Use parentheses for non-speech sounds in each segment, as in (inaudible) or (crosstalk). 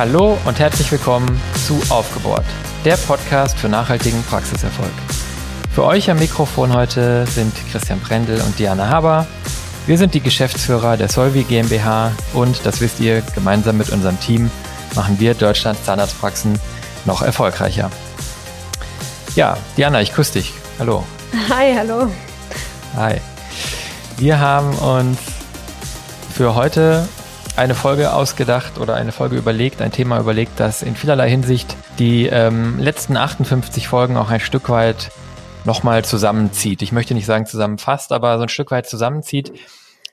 Hallo und herzlich willkommen zu Aufgebohrt, der Podcast für nachhaltigen Praxiserfolg. Für euch am Mikrofon heute sind Christian Brendel und Diana Haber. Wir sind die Geschäftsführer der Solvi GmbH und, das wisst ihr, gemeinsam mit unserem Team machen wir Deutschlands Zahnarztpraxen noch erfolgreicher. Ja, Diana, ich grüße dich. Hallo. Hi, hallo. Hi. Wir haben uns für heute eine Folge ausgedacht oder eine Folge überlegt, ein Thema überlegt, das in vielerlei Hinsicht die ähm, letzten 58 Folgen auch ein Stück weit nochmal zusammenzieht. Ich möchte nicht sagen zusammenfasst, aber so ein Stück weit zusammenzieht,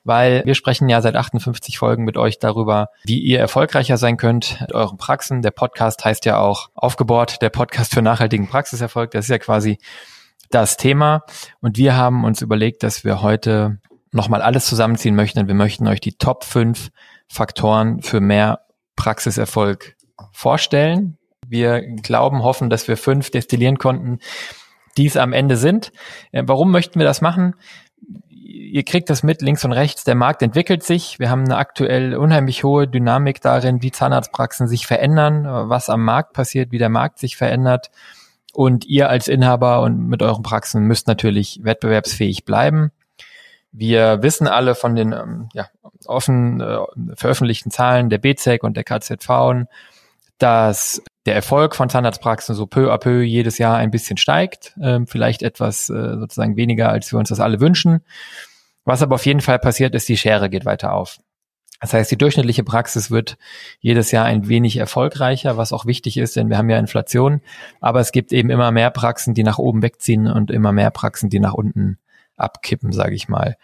weil wir sprechen ja seit 58 Folgen mit euch darüber, wie ihr erfolgreicher sein könnt mit euren Praxen. Der Podcast heißt ja auch Aufgebohrt, der Podcast für nachhaltigen Praxiserfolg. Das ist ja quasi das Thema. Und wir haben uns überlegt, dass wir heute nochmal alles zusammenziehen möchten. Wir möchten euch die Top 5 Faktoren für mehr Praxiserfolg vorstellen. Wir glauben, hoffen, dass wir fünf destillieren konnten, die es am Ende sind. Äh, warum möchten wir das machen? Ihr kriegt das mit links und rechts. Der Markt entwickelt sich. Wir haben eine aktuell unheimlich hohe Dynamik darin, wie Zahnarztpraxen sich verändern, was am Markt passiert, wie der Markt sich verändert. Und ihr als Inhaber und mit euren Praxen müsst natürlich wettbewerbsfähig bleiben. Wir wissen alle von den ähm, ja, offen äh, veröffentlichten Zahlen der BZEC und der KZV, dass der Erfolg von Zahnarztpraxen so peu à peu jedes Jahr ein bisschen steigt, ähm, vielleicht etwas äh, sozusagen weniger, als wir uns das alle wünschen. Was aber auf jeden Fall passiert ist, die Schere geht weiter auf. Das heißt, die durchschnittliche Praxis wird jedes Jahr ein wenig erfolgreicher, was auch wichtig ist, denn wir haben ja Inflation. Aber es gibt eben immer mehr Praxen, die nach oben wegziehen und immer mehr Praxen, die nach unten abkippen, sage ich mal.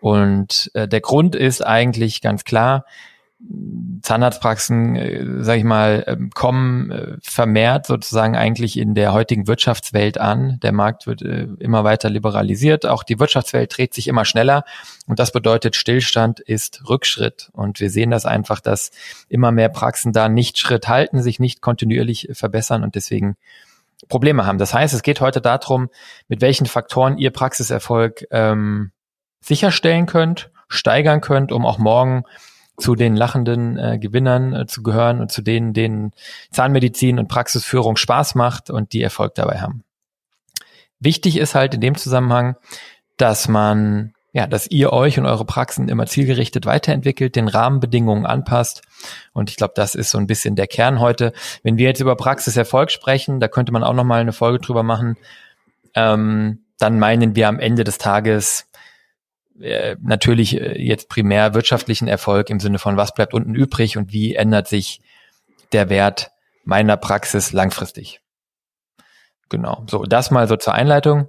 Und äh, der Grund ist eigentlich ganz klar, Zahnarztpraxen, äh, sage ich mal, äh, kommen äh, vermehrt sozusagen eigentlich in der heutigen Wirtschaftswelt an. Der Markt wird äh, immer weiter liberalisiert. Auch die Wirtschaftswelt dreht sich immer schneller. Und das bedeutet, Stillstand ist Rückschritt. Und wir sehen das einfach, dass immer mehr Praxen da nicht Schritt halten, sich nicht kontinuierlich verbessern und deswegen Probleme haben. Das heißt, es geht heute darum, mit welchen Faktoren ihr Praxiserfolg ähm, sicherstellen könnt, steigern könnt, um auch morgen zu den lachenden äh, Gewinnern äh, zu gehören und zu denen, denen Zahnmedizin und Praxisführung Spaß macht und die Erfolg dabei haben. Wichtig ist halt in dem Zusammenhang, dass man ja, dass ihr euch und eure Praxen immer zielgerichtet weiterentwickelt, den Rahmenbedingungen anpasst. Und ich glaube, das ist so ein bisschen der Kern heute. Wenn wir jetzt über Praxiserfolg sprechen, da könnte man auch noch mal eine Folge drüber machen. Ähm, dann meinen wir am Ende des Tages äh, natürlich äh, jetzt primär wirtschaftlichen Erfolg im Sinne von was bleibt unten übrig und wie ändert sich der Wert meiner Praxis langfristig. Genau. So, das mal so zur Einleitung.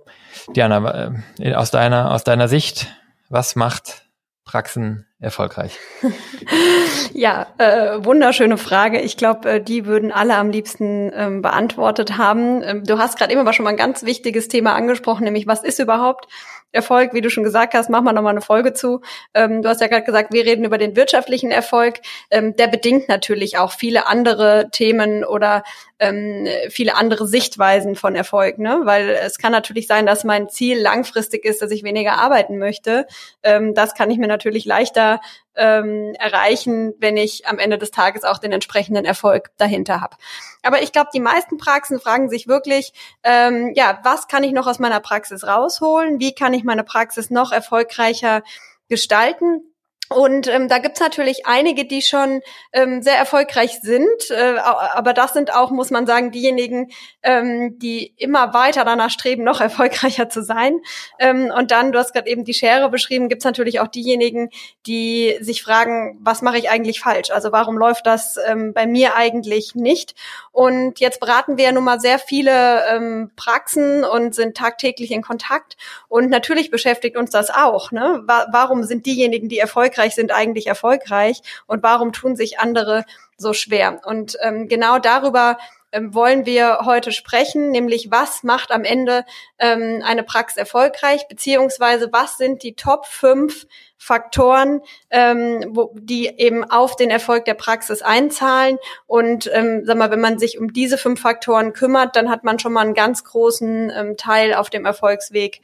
Diana, äh, aus deiner, aus deiner Sicht, was macht Praxen erfolgreich? (laughs) ja, äh, wunderschöne Frage. Ich glaube, äh, die würden alle am liebsten ähm, beantwortet haben. Ähm, du hast gerade eben aber schon mal ein ganz wichtiges Thema angesprochen, nämlich was ist überhaupt Erfolg, wie du schon gesagt hast, machen wir nochmal eine Folge zu. Ähm, du hast ja gerade gesagt, wir reden über den wirtschaftlichen Erfolg. Ähm, der bedingt natürlich auch viele andere Themen oder ähm, viele andere Sichtweisen von Erfolg, ne? Weil es kann natürlich sein, dass mein Ziel langfristig ist, dass ich weniger arbeiten möchte. Ähm, das kann ich mir natürlich leichter ähm, erreichen, wenn ich am Ende des Tages auch den entsprechenden Erfolg dahinter habe. Aber ich glaube, die meisten Praxen fragen sich wirklich, ähm, ja, was kann ich noch aus meiner Praxis rausholen? Wie kann ich meine Praxis noch erfolgreicher gestalten? Und ähm, da gibt's natürlich einige, die schon ähm, sehr erfolgreich sind, äh, aber das sind auch, muss man sagen, diejenigen, ähm, die immer weiter danach streben, noch (laughs) erfolgreicher zu sein. Ähm, und dann, du hast gerade eben die Schere beschrieben, gibt's natürlich auch diejenigen, die sich fragen, was mache ich eigentlich falsch? Also warum läuft das ähm, bei mir eigentlich nicht? Und jetzt beraten wir ja nun mal sehr viele ähm, Praxen und sind tagtäglich in Kontakt. Und natürlich beschäftigt uns das auch. Ne? warum sind diejenigen, die erfolgreich sind, eigentlich erfolgreich? Und warum tun sich andere so schwer? Und ähm, genau darüber ähm, wollen wir heute sprechen, nämlich was macht am Ende ähm, eine Praxis erfolgreich, beziehungsweise was sind die Top 5 Faktoren, ähm, wo, die eben auf den Erfolg der Praxis einzahlen. Und ähm, sag mal, wenn man sich um diese fünf Faktoren kümmert, dann hat man schon mal einen ganz großen ähm, Teil auf dem Erfolgsweg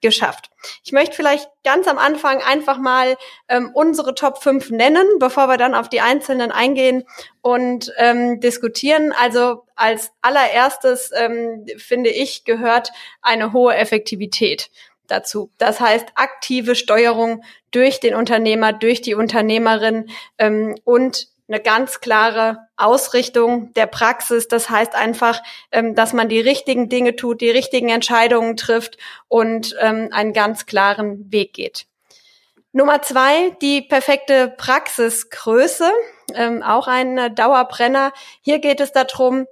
geschafft. Ich möchte vielleicht ganz am Anfang einfach mal ähm, unsere Top 5 nennen, bevor wir dann auf die einzelnen eingehen und ähm, diskutieren. Also als allererstes ähm, finde ich gehört eine hohe Effektivität dazu. Das heißt aktive Steuerung durch den Unternehmer, durch die Unternehmerin ähm, und eine ganz klare Ausrichtung der Praxis. Das heißt einfach, ähm, dass man die richtigen Dinge tut, die richtigen Entscheidungen trifft und ähm, einen ganz klaren Weg geht. Nummer zwei, die perfekte Praxisgröße, ähm, auch ein Dauerbrenner. Hier geht es darum,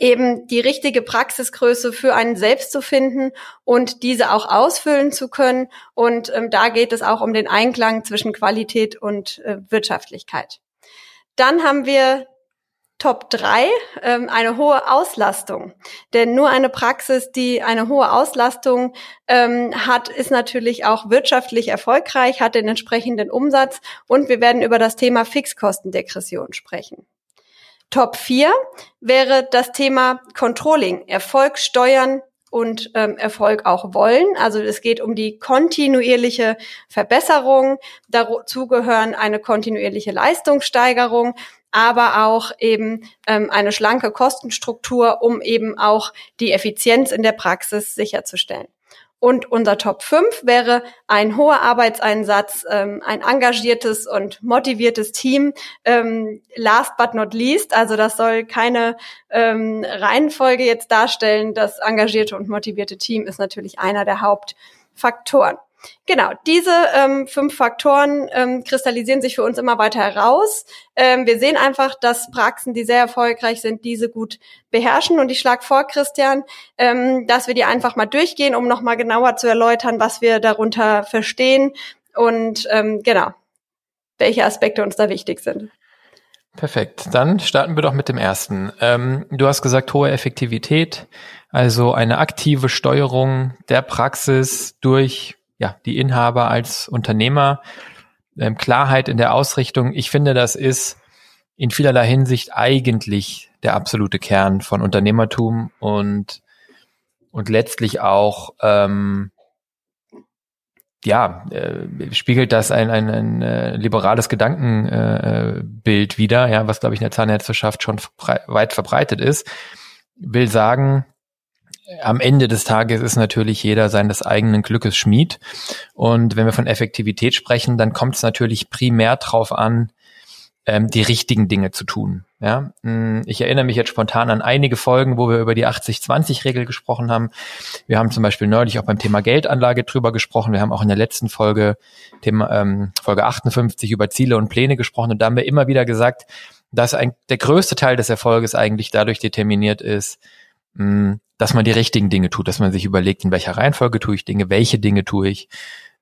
eben die richtige Praxisgröße für einen selbst zu finden und diese auch ausfüllen zu können. Und ähm, da geht es auch um den Einklang zwischen Qualität und äh, Wirtschaftlichkeit. Dann haben wir Top 3, ähm, eine hohe Auslastung. Denn nur eine Praxis, die eine hohe Auslastung ähm, hat, ist natürlich auch wirtschaftlich erfolgreich, hat den entsprechenden Umsatz und wir werden über das Thema Fixkostendegression sprechen. Top 4 wäre das Thema Controlling, Erfolg steuern und ähm, Erfolg auch wollen. Also es geht um die kontinuierliche Verbesserung. Dazu gehören eine kontinuierliche Leistungssteigerung, aber auch eben ähm, eine schlanke Kostenstruktur, um eben auch die Effizienz in der Praxis sicherzustellen. Und unser Top 5 wäre ein hoher Arbeitseinsatz, ähm, ein engagiertes und motiviertes Team. Ähm, last but not least, also das soll keine ähm, Reihenfolge jetzt darstellen. Das engagierte und motivierte Team ist natürlich einer der Hauptfaktoren. Genau, diese ähm, fünf Faktoren ähm, kristallisieren sich für uns immer weiter heraus. Ähm, wir sehen einfach, dass Praxen, die sehr erfolgreich sind, diese gut beherrschen. Und ich schlage vor, Christian, ähm, dass wir die einfach mal durchgehen, um nochmal genauer zu erläutern, was wir darunter verstehen und ähm, genau, welche Aspekte uns da wichtig sind. Perfekt. Dann starten wir doch mit dem ersten. Ähm, du hast gesagt, hohe Effektivität, also eine aktive Steuerung der Praxis durch ja, die Inhaber als Unternehmer, ähm, Klarheit in der Ausrichtung. Ich finde, das ist in vielerlei Hinsicht eigentlich der absolute Kern von Unternehmertum und, und letztlich auch, ähm, ja, äh, spiegelt das ein, ein, ein äh, liberales Gedankenbild äh, wider, ja, was, glaube ich, in der Zahnärzteschaft schon weit verbreitet ist. Will sagen, am Ende des Tages ist natürlich jeder seines eigenen Glückes Schmied. Und wenn wir von Effektivität sprechen, dann kommt es natürlich primär drauf an, ähm, die richtigen Dinge zu tun. Ja, hm, ich erinnere mich jetzt spontan an einige Folgen, wo wir über die 80-20-Regel gesprochen haben. Wir haben zum Beispiel neulich auch beim Thema Geldanlage drüber gesprochen. Wir haben auch in der letzten Folge, Thema, ähm, Folge 58 über Ziele und Pläne gesprochen. Und da haben wir immer wieder gesagt, dass ein, der größte Teil des Erfolges eigentlich dadurch determiniert ist, mh, hm, dass man die richtigen Dinge tut, dass man sich überlegt, in welcher Reihenfolge tue ich Dinge, welche Dinge tue ich,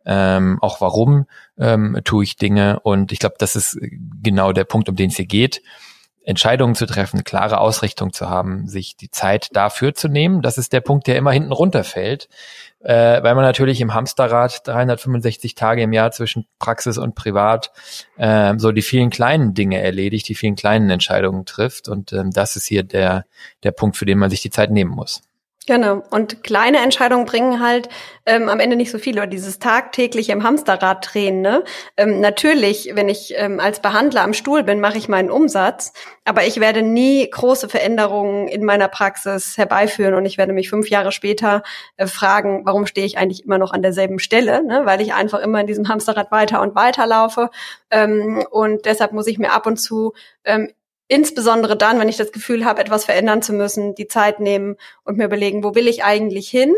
ähm, auch warum ähm, tue ich Dinge. Und ich glaube, das ist genau der Punkt, um den es hier geht. Entscheidungen zu treffen, klare Ausrichtung zu haben, sich die Zeit dafür zu nehmen. Das ist der Punkt, der immer hinten runterfällt, äh, weil man natürlich im Hamsterrad 365 Tage im Jahr zwischen Praxis und Privat äh, so die vielen kleinen Dinge erledigt, die vielen kleinen Entscheidungen trifft. Und ähm, das ist hier der, der Punkt, für den man sich die Zeit nehmen muss. Genau. Und kleine Entscheidungen bringen halt ähm, am Ende nicht so viel. Oder dieses tagtägliche im Hamsterrad drehen. Ne? Ähm, natürlich, wenn ich ähm, als Behandler am Stuhl bin, mache ich meinen Umsatz. Aber ich werde nie große Veränderungen in meiner Praxis herbeiführen. Und ich werde mich fünf Jahre später äh, fragen, warum stehe ich eigentlich immer noch an derselben Stelle? Ne? Weil ich einfach immer in diesem Hamsterrad weiter und weiter laufe. Ähm, und deshalb muss ich mir ab und zu ähm, insbesondere dann, wenn ich das Gefühl habe, etwas verändern zu müssen, die Zeit nehmen und mir überlegen, wo will ich eigentlich hin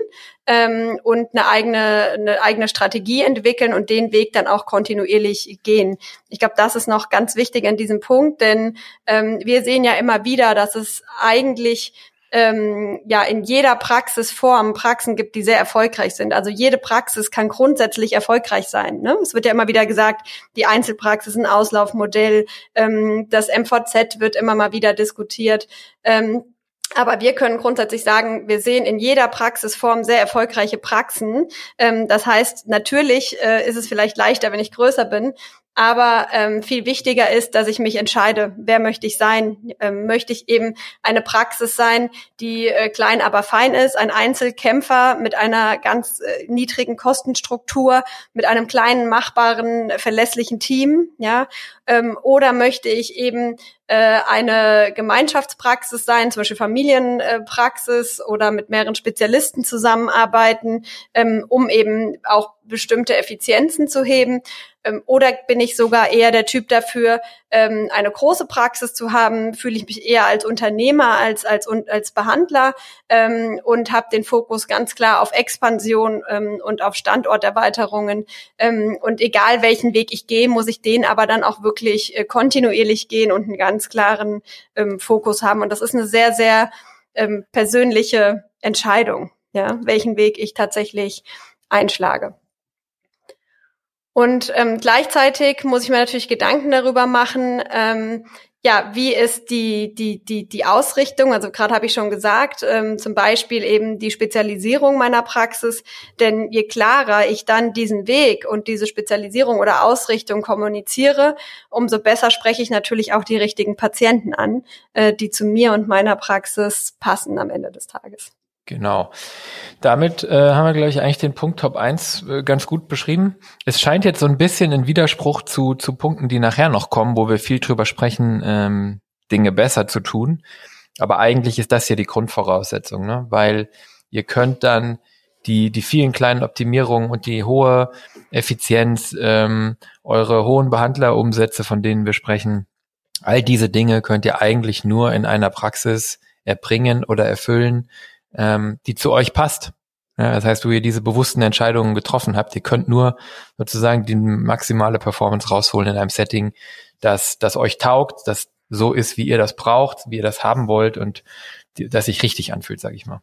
ähm, und eine eigene, eine eigene Strategie entwickeln und den Weg dann auch kontinuierlich gehen. Ich glaube, das ist noch ganz wichtig an diesem Punkt, denn ähm, wir sehen ja immer wieder, dass es eigentlich ähm, ja in jeder Praxisform Praxen gibt, die sehr erfolgreich sind. Also jede Praxis kann grundsätzlich erfolgreich sein. Ne? Es wird ja immer wieder gesagt, die Einzelpraxis ist ein Auslaufmodell, ähm, das MVZ wird immer mal wieder diskutiert. Ähm, aber wir können grundsätzlich sagen, wir sehen in jeder Praxisform sehr erfolgreiche Praxen. Ähm, das heißt, natürlich äh, ist es vielleicht leichter, wenn ich größer bin, Aber ähm, viel wichtiger ist, dass ich mich entscheide, wer möchte ich sein? Ähm, möchte ich eben eine Praxis sein, die äh, klein, aber fein ist, ein Einzelkämpfer mit einer ganz äh, niedrigen Kostenstruktur, mit einem kleinen, machbaren, verlässlichen Team, ja? Ähm, oder möchte ich eben äh, eine Gemeinschaftspraxis sein, zum Beispiel Familienpraxis oder mit mehreren Spezialisten zusammenarbeiten, ähm, um eben auch bestimmte Effizienzen zu heben. Ähm, oder bin ich sogar eher der Typ dafür, ähm, eine große Praxis zu haben? Fühle ich mich eher als Unternehmer als als als Behandler ähm, und habe den Fokus ganz klar auf Expansion ähm, und auf Standorterweiterungen. Ähm, und egal welchen Weg ich gehe, muss ich den aber dann auch wirklich äh, kontinuierlich gehen und einen ganz klaren ähm, Fokus haben. Und das ist eine sehr sehr ähm, persönliche Entscheidung, ja, welchen Weg ich tatsächlich einschlage. Und ähm, gleichzeitig muss ich mir natürlich Gedanken darüber machen, ähm, ja, wie ist die, die, die, die Ausrichtung? Also gerade habe ich schon gesagt, ähm, zum Beispiel eben die Spezialisierung meiner Praxis. Denn je klarer ich dann diesen Weg und diese Spezialisierung oder Ausrichtung kommuniziere, umso besser spreche ich natürlich auch die richtigen Patienten an, äh, die zu mir und meiner Praxis passen am Ende des Tages. Genau. Damit äh, haben wir, glaube ich, eigentlich den Punkt Top 1 äh, ganz gut beschrieben. Es scheint jetzt so ein bisschen ein Widerspruch zu, zu Punkten, die nachher noch kommen, wo wir viel drüber sprechen, ähm, Dinge besser zu tun. Aber eigentlich ist das hier die Grundvoraussetzung, ne? weil ihr könnt dann die, die vielen kleinen Optimierungen und die hohe Effizienz, ähm, eure hohen Behandlerumsätze, von denen wir sprechen, all diese Dinge könnt ihr eigentlich nur in einer Praxis erbringen oder erfüllen, ähm, die zu euch passt. Ja, das heißt, wo ihr diese bewussten Entscheidungen getroffen habt, ihr könnt nur sozusagen die maximale Performance rausholen in einem Setting, das, das euch taugt, das so ist, wie ihr das braucht, wie ihr das haben wollt und die, das sich richtig anfühlt, sage ich mal.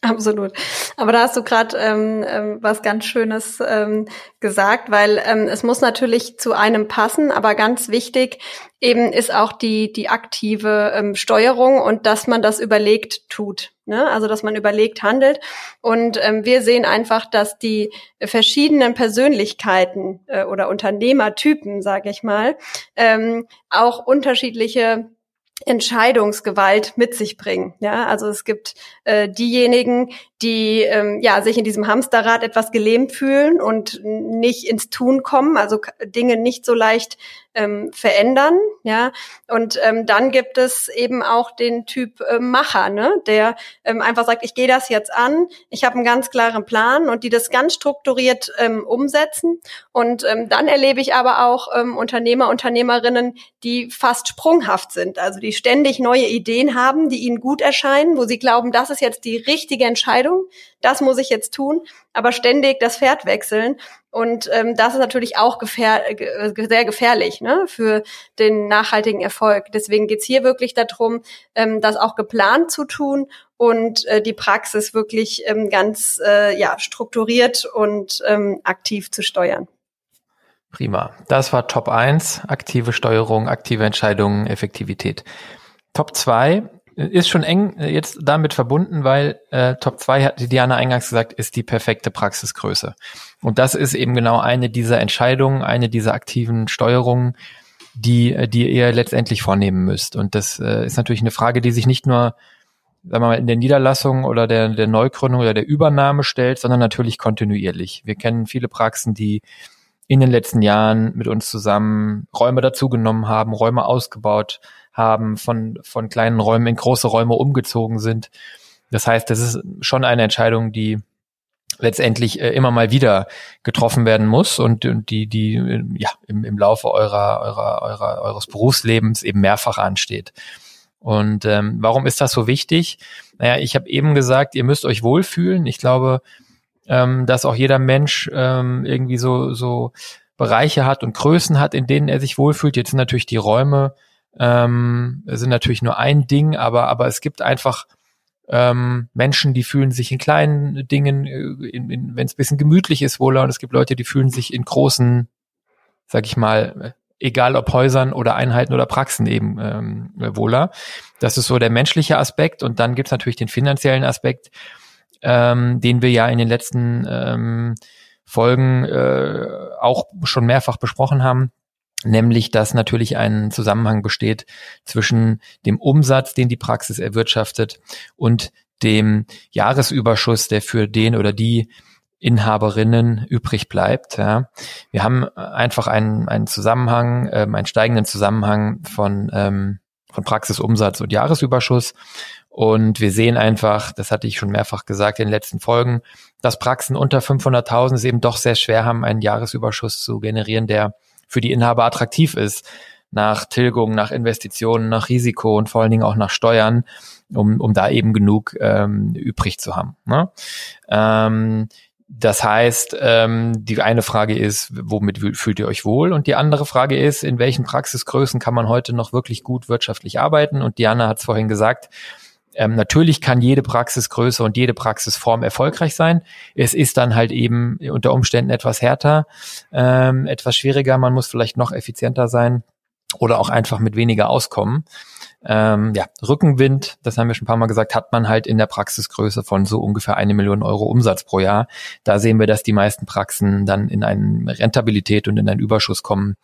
(laughs) Absolut. Aber da hast du gerade ähm, ähm, was ganz Schönes ähm, gesagt, weil ähm, es muss natürlich zu einem passen, aber ganz wichtig eben ist auch die die aktive ähm, Steuerung und dass man das überlegt tut. Ne? Also dass man überlegt handelt. Und ähm, wir sehen einfach, dass die verschiedenen Persönlichkeiten äh, oder Unternehmertypen, sage ich mal, ähm, auch unterschiedliche Entscheidungsgewalt mit sich bringen. Ja, also es gibt äh, diejenigen, die ähm, ja sich in diesem Hamsterrad etwas gelähmt fühlen und nicht ins Tun kommen, also Dinge nicht so leicht ähm, verändern, ja. Und ähm, dann gibt es eben auch den Typ äh, Macher, ne, der ähm, einfach sagt, ich gehe das jetzt an, ich habe einen ganz klaren Plan und die das ganz strukturiert ähm, umsetzen. Und ähm, dann erlebe ich aber auch ähm, Unternehmer, Unternehmerinnen, die fast sprunghaft sind, also die ständig neue Ideen haben, die ihnen gut erscheinen, wo sie glauben, das ist jetzt die richtige Entscheidung, das muss ich jetzt tun, aber ständig das Pferd wechseln und ähm, das ist natürlich auch gefähr äh, sehr gefährlich ne, für den nachhaltigen Erfolg. Deswegen geht's hier wirklich darum, ähm, das auch geplant zu tun und äh, die Praxis wirklich ähm, ganz äh, ja, strukturiert und ähm, aktiv zu steuern. Prima. Das war Top 1, aktive Steuerung, aktive Entscheidungen, Effektivität. Top 2 ist schon eng äh, jetzt damit verbunden, weil äh, Top 2 hat Diana eingangs gesagt, ist die perfekte Praxisgröße. Und das ist eben genau eine dieser Entscheidungen, eine dieser aktiven Steuerungen, die, äh, die ihr letztendlich vornehmen müsst. Und das äh, ist natürlich eine Frage, die sich nicht nur sagen wir mal, in der Niederlassung oder der, der Neugründung oder der Übernahme stellt, sondern natürlich kontinuierlich. Wir kennen viele Praxen, die in den letzten Jahren mit uns zusammen Räume dazugenommen haben, Räume ausgebaut haben, von, von kleinen Räumen in große Räume umgezogen sind. Das heißt, das ist schon eine Entscheidung, die letztendlich äh, immer mal wieder getroffen werden muss und, und die, die äh, ja im, im Laufe eurer, eurer, eurer, eures Berufslebens eben mehrfach ansteht. Und ähm, warum ist das so wichtig? Naja, ich habe eben gesagt, ihr müsst euch wohlfühlen. Ich glaube, ähm, dass auch jeder Mensch ähm, irgendwie so, so Bereiche hat und Größen hat, in denen er sich wohlfühlt. Jetzt sind natürlich die Räume ähm, sind natürlich nur ein Ding, aber, aber es gibt einfach ähm, Menschen, die fühlen sich in kleinen Dingen, äh, wenn es bisschen gemütlich ist, wohler. Und es gibt Leute, die fühlen sich in großen, sag ich mal, egal ob Häusern oder Einheiten oder Praxen eben ähm, wohler. Das ist so der menschliche Aspekt. Und dann gibt's natürlich den finanziellen Aspekt, ähm, den wir ja in den letzten ähm, Folgen äh, auch schon mehrfach besprochen haben nämlich dass natürlich ein Zusammenhang besteht zwischen dem Umsatz, den die Praxis erwirtschaftet und dem Jahresüberschuss, der für den oder die Inhaberinnen übrig bleibt. Ja. Wir haben einfach einen, einen Zusammenhang, ähm, einen steigenden Zusammenhang von, ähm, von Praxisumsatz und Jahresüberschuss. Und wir sehen einfach, das hatte ich schon mehrfach gesagt in den letzten Folgen, dass Praxen unter 500.000 es eben doch sehr schwer haben, einen Jahresüberschuss zu generieren, der für die Inhaber attraktiv ist. Nach Tilgung, nach Investitionen, nach Risiko und vor allen Dingen auch nach Steuern, um, um da eben genug ähm, übrig zu haben. Ne? Ähm, das heißt, ähm, die eine Frage ist, womit fühlt ihr euch wohl? Und die andere Frage ist, in welchen Praxisgrößen kann man heute noch wirklich gut wirtschaftlich arbeiten? Und Diana hat es vorhin gesagt, ähm, natürlich kann jede Praxisgröße und jede Praxisform erfolgreich sein. Es ist dann halt eben unter Umständen etwas härter, ähm, etwas schwieriger. Man muss vielleicht noch effizienter sein oder auch einfach mit weniger auskommen. Ähm, ja, Rückenwind, das haben wir schon ein paar Mal gesagt, hat man halt in der Praxisgröße von so ungefähr eine Million Euro Umsatz pro Jahr. Da sehen wir, dass die meisten Praxen dann in eine Rentabilität und in einen Überschuss kommen,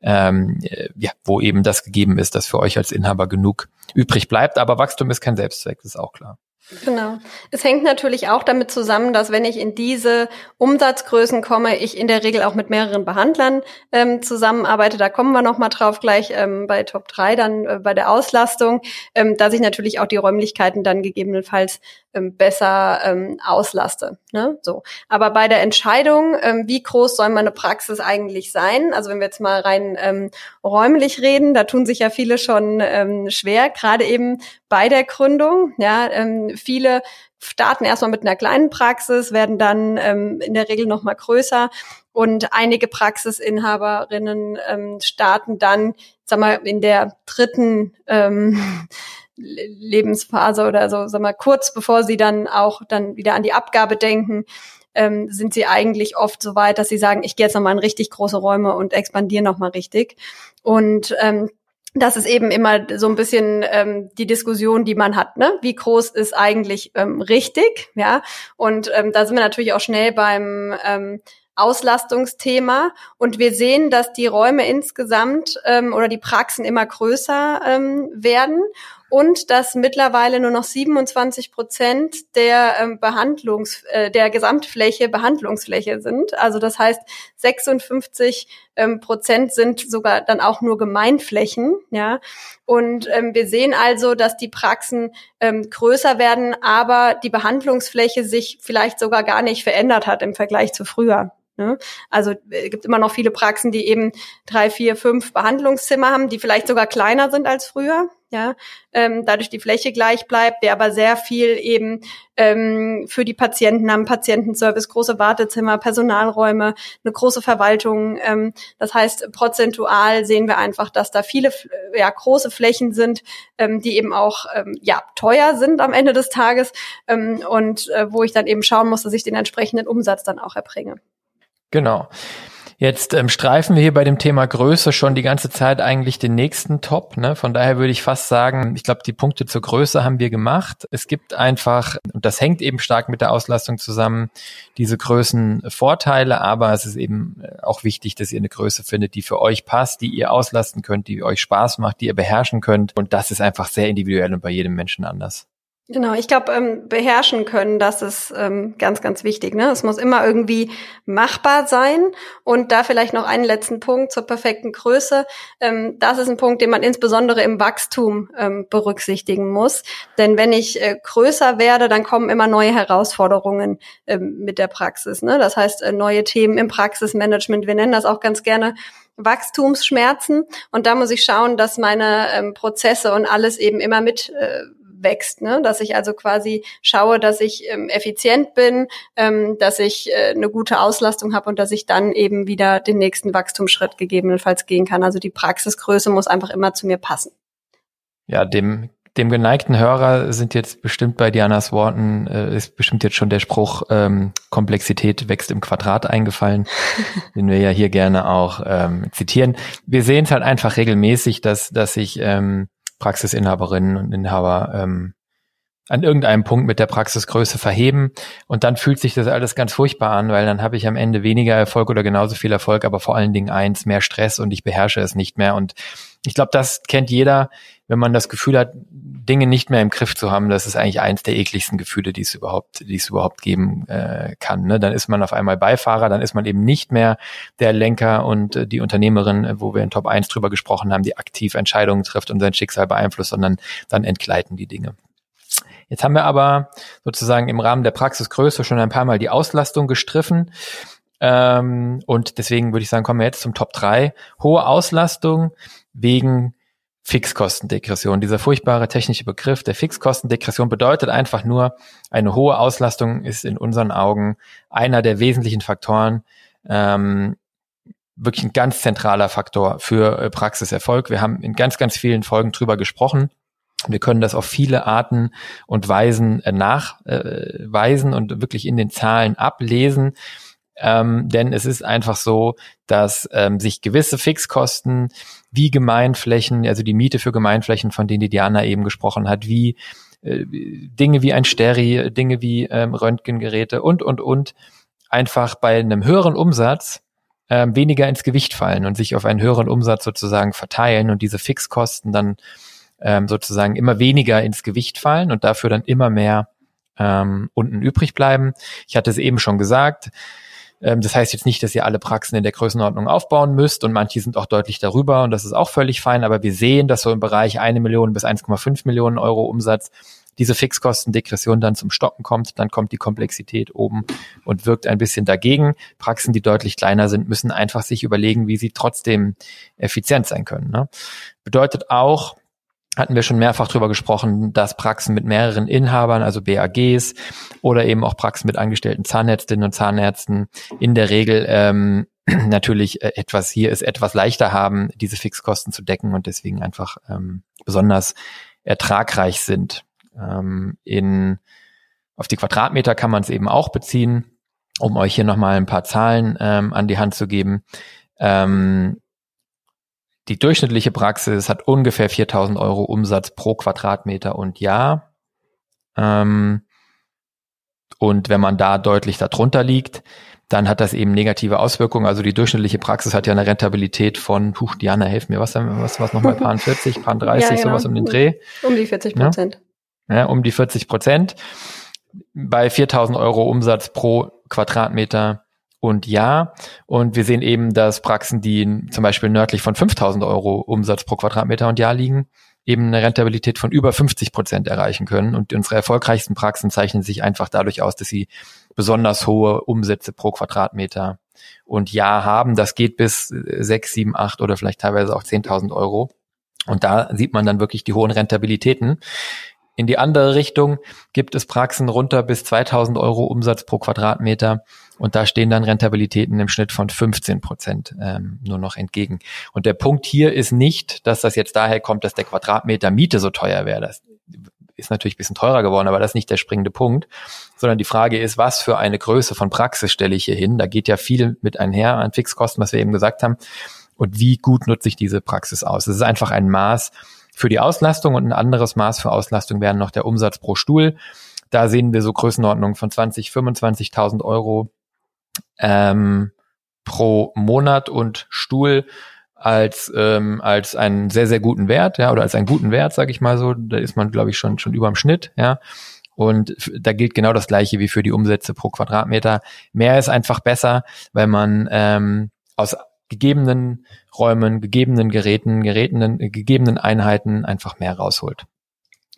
ähm, äh, ja, wo eben das gegeben ist, dass für euch als Inhaber genug übrig bleibt. Aber Wachstum ist kein Selbstzweck, das ist auch klar. Genau. Es hängt natürlich auch damit zusammen, dass wenn ich in diese Umsatzgrößen komme, ich in der Regel auch mit mehreren Behandlern ähm, zusammenarbeite. Da kommen wir nochmal drauf gleich ähm, bei Top 3 dann äh, bei der Auslastung, ähm, dass ich natürlich auch die Räumlichkeiten dann gegebenenfalls ähm, besser ähm, auslaste. Ne? So. Aber bei der Entscheidung, ähm, wie groß soll meine Praxis eigentlich sein, also wenn wir jetzt mal rein ähm, räumlich reden, da tun sich ja viele schon ähm, schwer, gerade eben bei der Gründung. Ja, ähm, viele starten erstmal mit einer kleinen Praxis, werden dann ähm, in der Regel noch mal größer und einige Praxisinhaberinnen ähm, starten dann, sag mal, in der dritten ähm, Lebensphase oder so, sag mal, kurz bevor sie dann auch dann wieder an die Abgabe denken, ähm, sind sie eigentlich oft so weit, dass sie sagen, ich gehe jetzt nochmal in richtig große Räume und expandiere nochmal richtig. Und ähm, das ist eben immer so ein bisschen ähm, die Diskussion, die man hat. Ne? Wie groß ist eigentlich ähm, richtig? Ja, und ähm, da sind wir natürlich auch schnell beim ähm, Auslastungsthema. Und wir sehen, dass die Räume insgesamt ähm, oder die Praxen immer größer ähm, werden und dass mittlerweile nur noch 27 Prozent der ähm, Behandlungs, äh, der Gesamtfläche Behandlungsfläche sind. Also das heißt, 56 ähm, Prozent sind sogar dann auch nur Gemeinflächen, ja. Und ähm, wir sehen also, dass die Praxen ähm, größer werden, aber die Behandlungsfläche sich vielleicht sogar gar nicht verändert hat im Vergleich zu früher. Ne? Also es äh, gibt immer noch viele Praxen, die eben drei, vier, fünf Behandlungszimmer haben, die vielleicht sogar kleiner sind als früher, ja, ähm, dadurch die Fläche gleich bleibt, der aber sehr viel eben ähm, für die Patienten haben, Patientenservice, große Wartezimmer, Personalräume, eine große Verwaltung. Ähm, das heißt, prozentual sehen wir einfach, dass da viele ja, große Flächen sind, ähm, die eben auch ähm, ja teuer sind am Ende des Tages ähm, und äh, wo ich dann eben schauen muss, dass ich den entsprechenden Umsatz dann auch erbringe. Genau. Jetzt ähm, streifen wir hier bei dem Thema Größe schon die ganze Zeit eigentlich den nächsten Top. Ne? Von daher würde ich fast sagen, ich glaube, die Punkte zur Größe haben wir gemacht. Es gibt einfach, und das hängt eben stark mit der Auslastung zusammen, diese Größenvorteile, aber es ist eben äh, auch wichtig, dass ihr eine Größe findet, die für euch passt, die ihr auslasten könnt, die euch Spaß macht, die ihr beherrschen könnt. Und das ist einfach sehr individuell und bei jedem Menschen anders. Genau, ich glaube, ähm, beherrschen können, das ist ähm, ganz, ganz wichtig. Ne? Es muss immer irgendwie machbar sein. Und da vielleicht noch einen letzten Punkt zur perfekten Größe. Ähm, das ist ein Punkt, den man insbesondere im Wachstum ähm, berücksichtigen muss. Denn wenn ich äh, größer werde, dann kommen immer neue Herausforderungen ähm, mit der Praxis. Ne? Das heißt, äh, neue Themen im Praxismanagement. Wir nennen das auch ganz gerne Wachstumsschmerzen. Und da muss ich schauen, dass meine ähm, Prozesse und alles eben immer mit äh, wächst, ne? dass ich also quasi schaue, dass ich ähm, effizient bin, ähm, dass ich äh, eine gute Auslastung habe und dass ich dann eben wieder den nächsten Wachstumsschritt gegebenenfalls gehen kann. Also die Praxisgröße muss einfach immer zu mir passen. Ja, dem dem geneigten Hörer sind jetzt bestimmt bei Dianas Worten, äh, ist bestimmt jetzt schon der Spruch, ähm, Komplexität wächst im Quadrat eingefallen, (laughs) den wir ja hier gerne auch ähm, zitieren. Wir sehen es halt einfach regelmäßig, dass, dass sich ähm, Praxisinhaberinnen und Inhaber ähm, an irgendeinem Punkt mit der Praxisgröße verheben und dann fühlt sich das alles ganz furchtbar an, weil dann habe ich am Ende weniger Erfolg oder genauso viel Erfolg, aber vor allen Dingen eins, mehr Stress und ich beherrsche es nicht mehr. Und ich glaube, das kennt jeder, wenn man das Gefühl hat, Dinge nicht mehr im Griff zu haben. Das ist eigentlich eins der ekligsten Gefühle, die es überhaupt, die es überhaupt geben äh, kann. Ne? Dann ist man auf einmal Beifahrer, dann ist man eben nicht mehr der Lenker und äh, die Unternehmerin, äh, wo wir in Top 1 drüber gesprochen haben, die aktiv Entscheidungen trifft und sein Schicksal beeinflusst, sondern dann entgleiten die Dinge. Jetzt haben wir aber sozusagen im Rahmen der Praxisgröße schon ein paar Mal die Auslastung gestriffen. Ähm, und deswegen würde ich sagen, kommen wir jetzt zum Top 3. Hohe Auslastung wegen Fixkostendegression. Dieser furchtbare technische Begriff der Fixkostendegression bedeutet einfach nur, eine hohe Auslastung ist in unseren Augen einer der wesentlichen Faktoren, ähm, wirklich ein ganz zentraler Faktor für äh, Praxiserfolg. Wir haben in ganz, ganz vielen Folgen drüber gesprochen. Wir können das auf viele Arten und Weisen äh, nachweisen äh, und wirklich in den Zahlen ablesen. Ähm, denn es ist einfach so, dass ähm, sich gewisse Fixkosten wie Gemeinflächen, also die Miete für Gemeinflächen, von denen die Diana eben gesprochen hat, wie äh, Dinge wie ein Steri, Dinge wie ähm, Röntgengeräte und, und, und, einfach bei einem höheren Umsatz ähm, weniger ins Gewicht fallen und sich auf einen höheren Umsatz sozusagen verteilen und diese Fixkosten dann ähm, sozusagen immer weniger ins Gewicht fallen und dafür dann immer mehr ähm, unten übrig bleiben. Ich hatte es eben schon gesagt. Ähm, das heißt jetzt nicht, dass ihr alle Praxen in der Größenordnung aufbauen müsst und manche sind auch deutlich darüber und das ist auch völlig fein, aber wir sehen, dass so im Bereich eine Million bis 1,5 Millionen Euro Umsatz diese Fixkostendegression dann zum Stocken kommt, dann kommt die Komplexität oben und wirkt ein bisschen dagegen. Praxen, die deutlich kleiner sind, müssen einfach sich überlegen, wie sie trotzdem effizient sein können. Ne? Bedeutet auch, hatten wir schon mehrfach drüber gesprochen, dass Praxen mit mehreren Inhabern, also BAGs oder eben auch Praxen mit angestellten Zahnärztinnen und Zahnärzten in der Regel ähm, (clears throat) natürlich äh, etwas hier ist etwas leichter haben, diese Fixkosten zu decken und deswegen einfach ähm, besonders ertragreich sind. Ähm, in auf die Quadratmeter kann man es eben auch beziehen, um euch hier nochmal ein paar Zahlen ähm, an die Hand zu geben. Ähm, die durchschnittliche Praxis hat ungefähr 4000 Euro Umsatz pro Quadratmeter und Jahr. Ähm, und wenn man da deutlich darunter liegt, dann hat das eben negative Auswirkungen. Also die durchschnittliche Praxis hat ja eine Rentabilität von, puh, Diana, helf mir, was, was, was nochmal, (laughs) Paar 40, Paar 30, ja, genau. sowas um den Dreh. Um die 40 Prozent. Ja, ja, um die 40 Prozent. Bei 4000 Euro Umsatz pro Quadratmeter und ja. Und wir sehen eben, dass Praxen, die zum Beispiel nördlich von 5000 Euro Umsatz pro Quadratmeter und Jahr liegen, eben eine Rentabilität von über 50 Prozent erreichen können. Und unsere erfolgreichsten Praxen zeichnen sich einfach dadurch aus, dass sie besonders hohe Umsätze pro Quadratmeter und Jahr haben. Das geht bis 6, 7, 8 oder vielleicht teilweise auch 10.000 Euro. Und da sieht man dann wirklich die hohen Rentabilitäten. In die andere Richtung gibt es Praxen runter bis 2000 Euro Umsatz pro Quadratmeter und da stehen dann Rentabilitäten im Schnitt von 15 Prozent ähm, nur noch entgegen. Und der Punkt hier ist nicht, dass das jetzt daher kommt, dass der Quadratmeter Miete so teuer wäre. Das ist natürlich ein bisschen teurer geworden, aber das ist nicht der springende Punkt, sondern die Frage ist, was für eine Größe von Praxis stelle ich hier hin? Da geht ja viel mit einher an Fixkosten, was wir eben gesagt haben. Und wie gut nutze ich diese Praxis aus? Es ist einfach ein Maß, für die Auslastung und ein anderes Maß für Auslastung wäre noch der Umsatz pro Stuhl. Da sehen wir so Größenordnungen von 20, 25.000 Euro ähm, pro Monat und Stuhl als ähm, als einen sehr sehr guten Wert, ja, oder als einen guten Wert, sage ich mal so. Da ist man, glaube ich, schon schon über dem Schnitt, ja. Und da gilt genau das Gleiche wie für die Umsätze pro Quadratmeter. Mehr ist einfach besser, weil man ähm, aus gegebenen Räumen, gegebenen Geräten, gerätenen, äh, gegebenen Einheiten einfach mehr rausholt.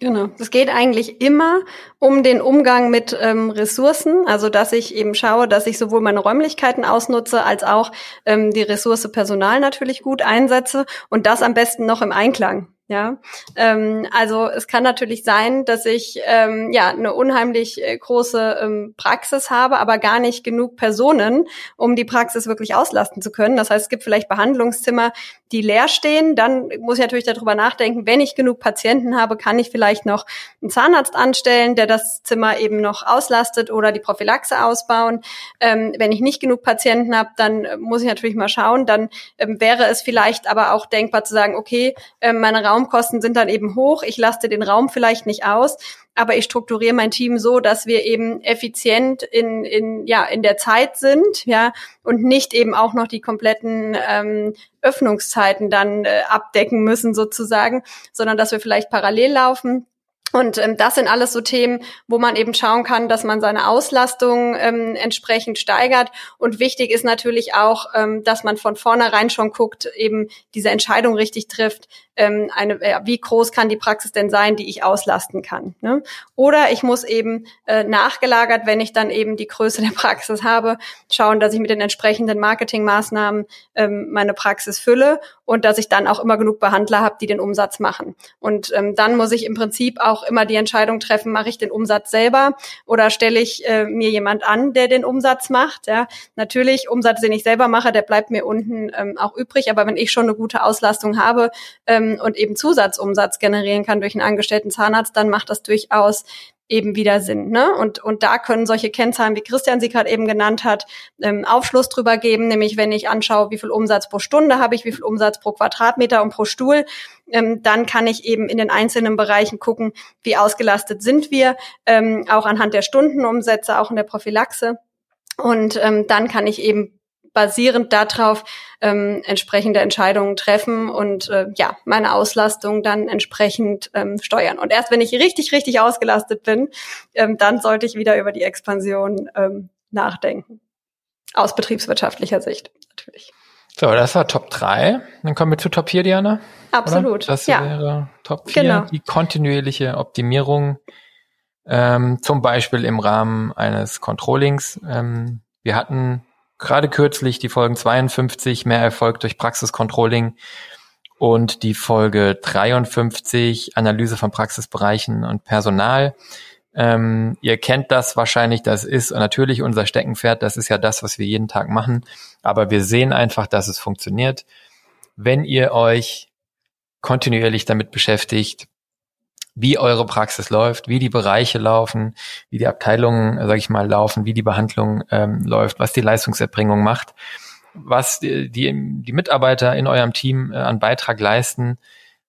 Genau. Es geht eigentlich immer um den Umgang mit ähm, Ressourcen, also dass ich eben schaue, dass ich sowohl meine Räumlichkeiten ausnutze, als auch ähm, die Ressource Personal natürlich gut einsetze und das am besten noch im Einklang. Ja, ähm, also es kann natürlich sein, dass ich ähm, ja eine unheimlich äh, große ähm, Praxis habe, aber gar nicht genug Personen, um die Praxis wirklich auslasten zu können. Das heißt, es gibt vielleicht Behandlungszimmer, die leer stehen. Dann muss ich natürlich darüber nachdenken, wenn ich genug Patienten habe, kann ich vielleicht noch einen Zahnarzt anstellen, der das Zimmer eben noch auslastet oder die Prophylaxe ausbauen. Ähm, wenn ich nicht genug Patienten habe, dann äh, muss ich natürlich mal schauen. Dann ähm, wäre es vielleicht aber auch denkbar zu sagen, okay, äh, meine Raum Raumkosten sind dann eben hoch. Ich laste den Raum vielleicht nicht aus, aber ich strukturiere mein Team so, dass wir eben effizient in, in, ja, in der Zeit sind, ja, und nicht eben auch noch die kompletten ähm, Öffnungszeiten dann äh, abdecken müssen sozusagen, sondern dass wir vielleicht parallel laufen und ähm, das sind alles so Themen, wo man eben schauen kann, dass man seine Auslastung ähm, entsprechend steigert. Und wichtig ist natürlich auch, ähm, dass man von vornherein schon guckt, eben diese Entscheidung richtig trifft, ähm, eine, äh, wie groß kann die Praxis denn sein, die ich auslasten kann. Ne? Oder ich muss eben äh, nachgelagert, wenn ich dann eben die Größe der Praxis habe, schauen, dass ich mit den entsprechenden Marketingmaßnahmen ähm, meine Praxis fülle und dass ich dann auch immer genug Behandler habe, die den Umsatz machen. Und ähm, dann muss ich im Prinzip auch immer die Entscheidung treffen, mache ich den Umsatz selber oder stelle ich äh, mir jemand an, der den Umsatz macht. Ja, natürlich Umsatz, den ich selber mache, der bleibt mir unten ähm, auch übrig. Aber wenn ich schon eine gute Auslastung habe, ähm, ähm, und eben Zusatzumsatz generieren kann durch einen angestellten Zahnarzt, dann macht das durchaus eben wieder Sinn. Ne? Und, und da können solche Kennzahlen, wie Christian sie gerade eben genannt hat, ähm, Aufschluss drüber geben, nämlich wenn ich anschaue, wie viel Umsatz pro Stunde habe ich, wie viel Umsatz pro Quadratmeter und pro Stuhl, ähm, dann kann ich eben in den einzelnen Bereichen gucken, wie ausgelastet sind wir, ähm, auch anhand der Stundenumsätze, auch in der Prophylaxe. Und ähm, dann kann ich eben basierend darauf ähm, entsprechende Entscheidungen treffen und äh, ja, meine Auslastung dann entsprechend ähm, steuern. Und erst wenn ich richtig, richtig ausgelastet bin, ähm, dann sollte ich wieder über die Expansion ähm, nachdenken. Aus betriebswirtschaftlicher Sicht natürlich. So, das war Top 3. Dann kommen wir zu Top 4, Diana. Absolut. Oder? Das ja. wäre Top 4, genau. die kontinuierliche Optimierung, ähm, zum Beispiel im Rahmen eines Controllings. Ähm, wir hatten gerade kürzlich die Folgen 52 mehr Erfolg durch Praxiscontrolling und die Folge 53 Analyse von Praxisbereichen und Personal. Ähm, ihr kennt das wahrscheinlich, das ist natürlich unser Steckenpferd, das ist ja das, was wir jeden Tag machen, aber wir sehen einfach, dass es funktioniert. Wenn ihr euch kontinuierlich damit beschäftigt, wie eure Praxis läuft, wie die Bereiche laufen, wie die Abteilungen, sage ich mal, laufen, wie die Behandlung ähm, läuft, was die Leistungserbringung macht, was die, die, die Mitarbeiter in eurem Team äh, an Beitrag leisten,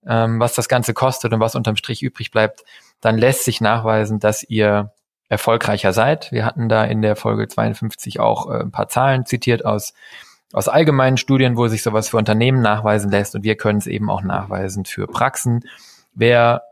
ähm, was das Ganze kostet und was unterm Strich übrig bleibt, dann lässt sich nachweisen, dass ihr erfolgreicher seid. Wir hatten da in der Folge 52 auch äh, ein paar Zahlen zitiert aus aus allgemeinen Studien, wo sich sowas für Unternehmen nachweisen lässt und wir können es eben auch nachweisen für Praxen. Wer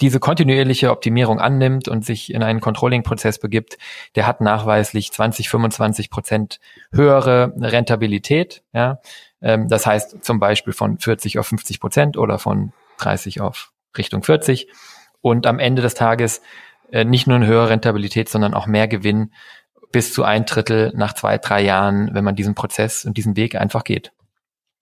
diese kontinuierliche Optimierung annimmt und sich in einen Controlling-Prozess begibt, der hat nachweislich 20, 25 Prozent höhere Rentabilität. Ja? Ähm, das heißt zum Beispiel von 40 auf 50 Prozent oder von 30 auf Richtung 40. Und am Ende des Tages äh, nicht nur eine höhere Rentabilität, sondern auch mehr Gewinn bis zu ein Drittel nach zwei, drei Jahren, wenn man diesen Prozess und diesen Weg einfach geht.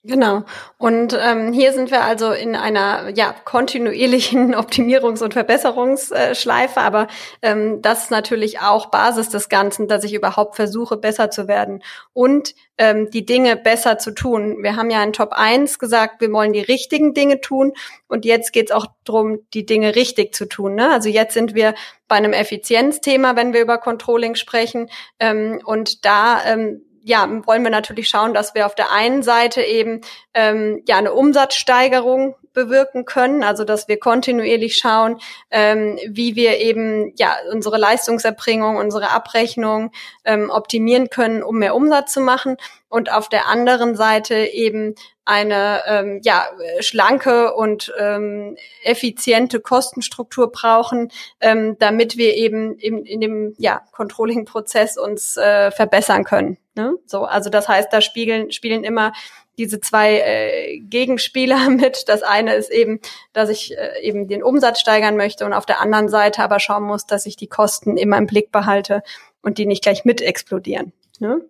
Genau. Und ähm, hier sind wir also in einer ja kontinuierlichen (laughs) Optimierungs- und Verbesserungsschleife, aber ähm, das ist natürlich auch Basis des Ganzen, dass ich überhaupt versuche, besser zu werden und ähm, die Dinge besser zu tun. Wir haben ja in Top 1 gesagt, wir wollen die richtigen Dinge tun und jetzt geht es auch darum, die Dinge richtig zu tun. Ne? Also jetzt sind wir bei einem Effizienzthema, wenn wir über Controlling sprechen ähm, und da ähm, ja, wollen wir natürlich schauen, dass wir auf der einen Seite eben ähm, ja eine Umsatzsteigerung bewirken können, also dass wir kontinuierlich schauen, ähm, wie wir eben ja unsere Leistungserbringung, unsere Abrechnung ähm, optimieren können, um mehr Umsatz zu machen. Und auf der anderen Seite eben eine ähm, ja schlanke und ähm, effiziente Kostenstruktur brauchen, ähm, damit wir eben in, in dem ja Controlling-Prozess uns äh, verbessern können. Ne? So, also das heißt, da spiegeln spielen immer diese zwei äh, Gegenspieler (laughs) mit. Das eine ist eben, dass ich äh, eben den Umsatz steigern möchte und auf der anderen Seite aber schauen muss, dass ich die Kosten immer im Blick behalte und die nicht gleich mit explodieren. Ne?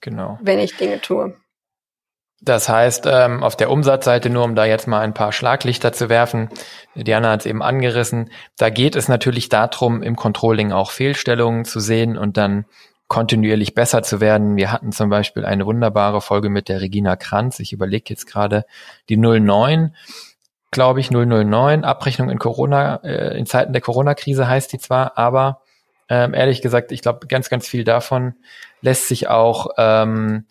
Genau. Wenn ich Dinge tue. Das heißt, ähm, auf der Umsatzseite, nur um da jetzt mal ein paar Schlaglichter zu werfen, Diana hat es eben angerissen, da geht es natürlich darum, im Controlling auch Fehlstellungen zu sehen und dann kontinuierlich besser zu werden. Wir hatten zum Beispiel eine wunderbare Folge mit der Regina Kranz. Ich überlege jetzt gerade die 09, glaube ich, 009, Abrechnung in Corona, äh, in Zeiten der Corona-Krise heißt die zwar, aber ähm, ehrlich gesagt, ich glaube, ganz, ganz viel davon lässt sich auch ähm,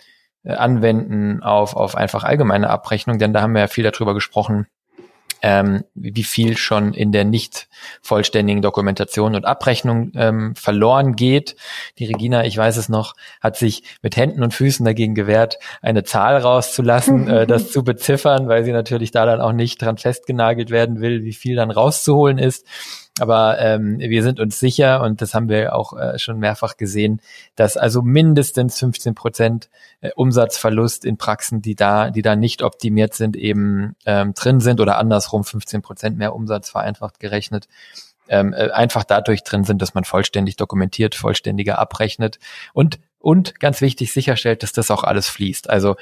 anwenden auf, auf einfach allgemeine Abrechnung, denn da haben wir ja viel darüber gesprochen, ähm, wie viel schon in der nicht vollständigen Dokumentation und Abrechnung ähm, verloren geht. Die Regina, ich weiß es noch, hat sich mit Händen und Füßen dagegen gewehrt, eine Zahl rauszulassen, äh, (laughs) das zu beziffern, weil sie natürlich da dann auch nicht dran festgenagelt werden will, wie viel dann rauszuholen ist. Aber ähm, wir sind uns sicher, und das haben wir auch äh, schon mehrfach gesehen, dass also mindestens 15 Prozent äh, Umsatzverlust in Praxen, die da, die da nicht optimiert sind, eben ähm, drin sind oder andersrum 15 Prozent mehr Umsatz vereinfacht gerechnet ähm, äh, einfach dadurch drin sind, dass man vollständig dokumentiert, vollständiger abrechnet und und ganz wichtig sicherstellt, dass das auch alles fließt. Also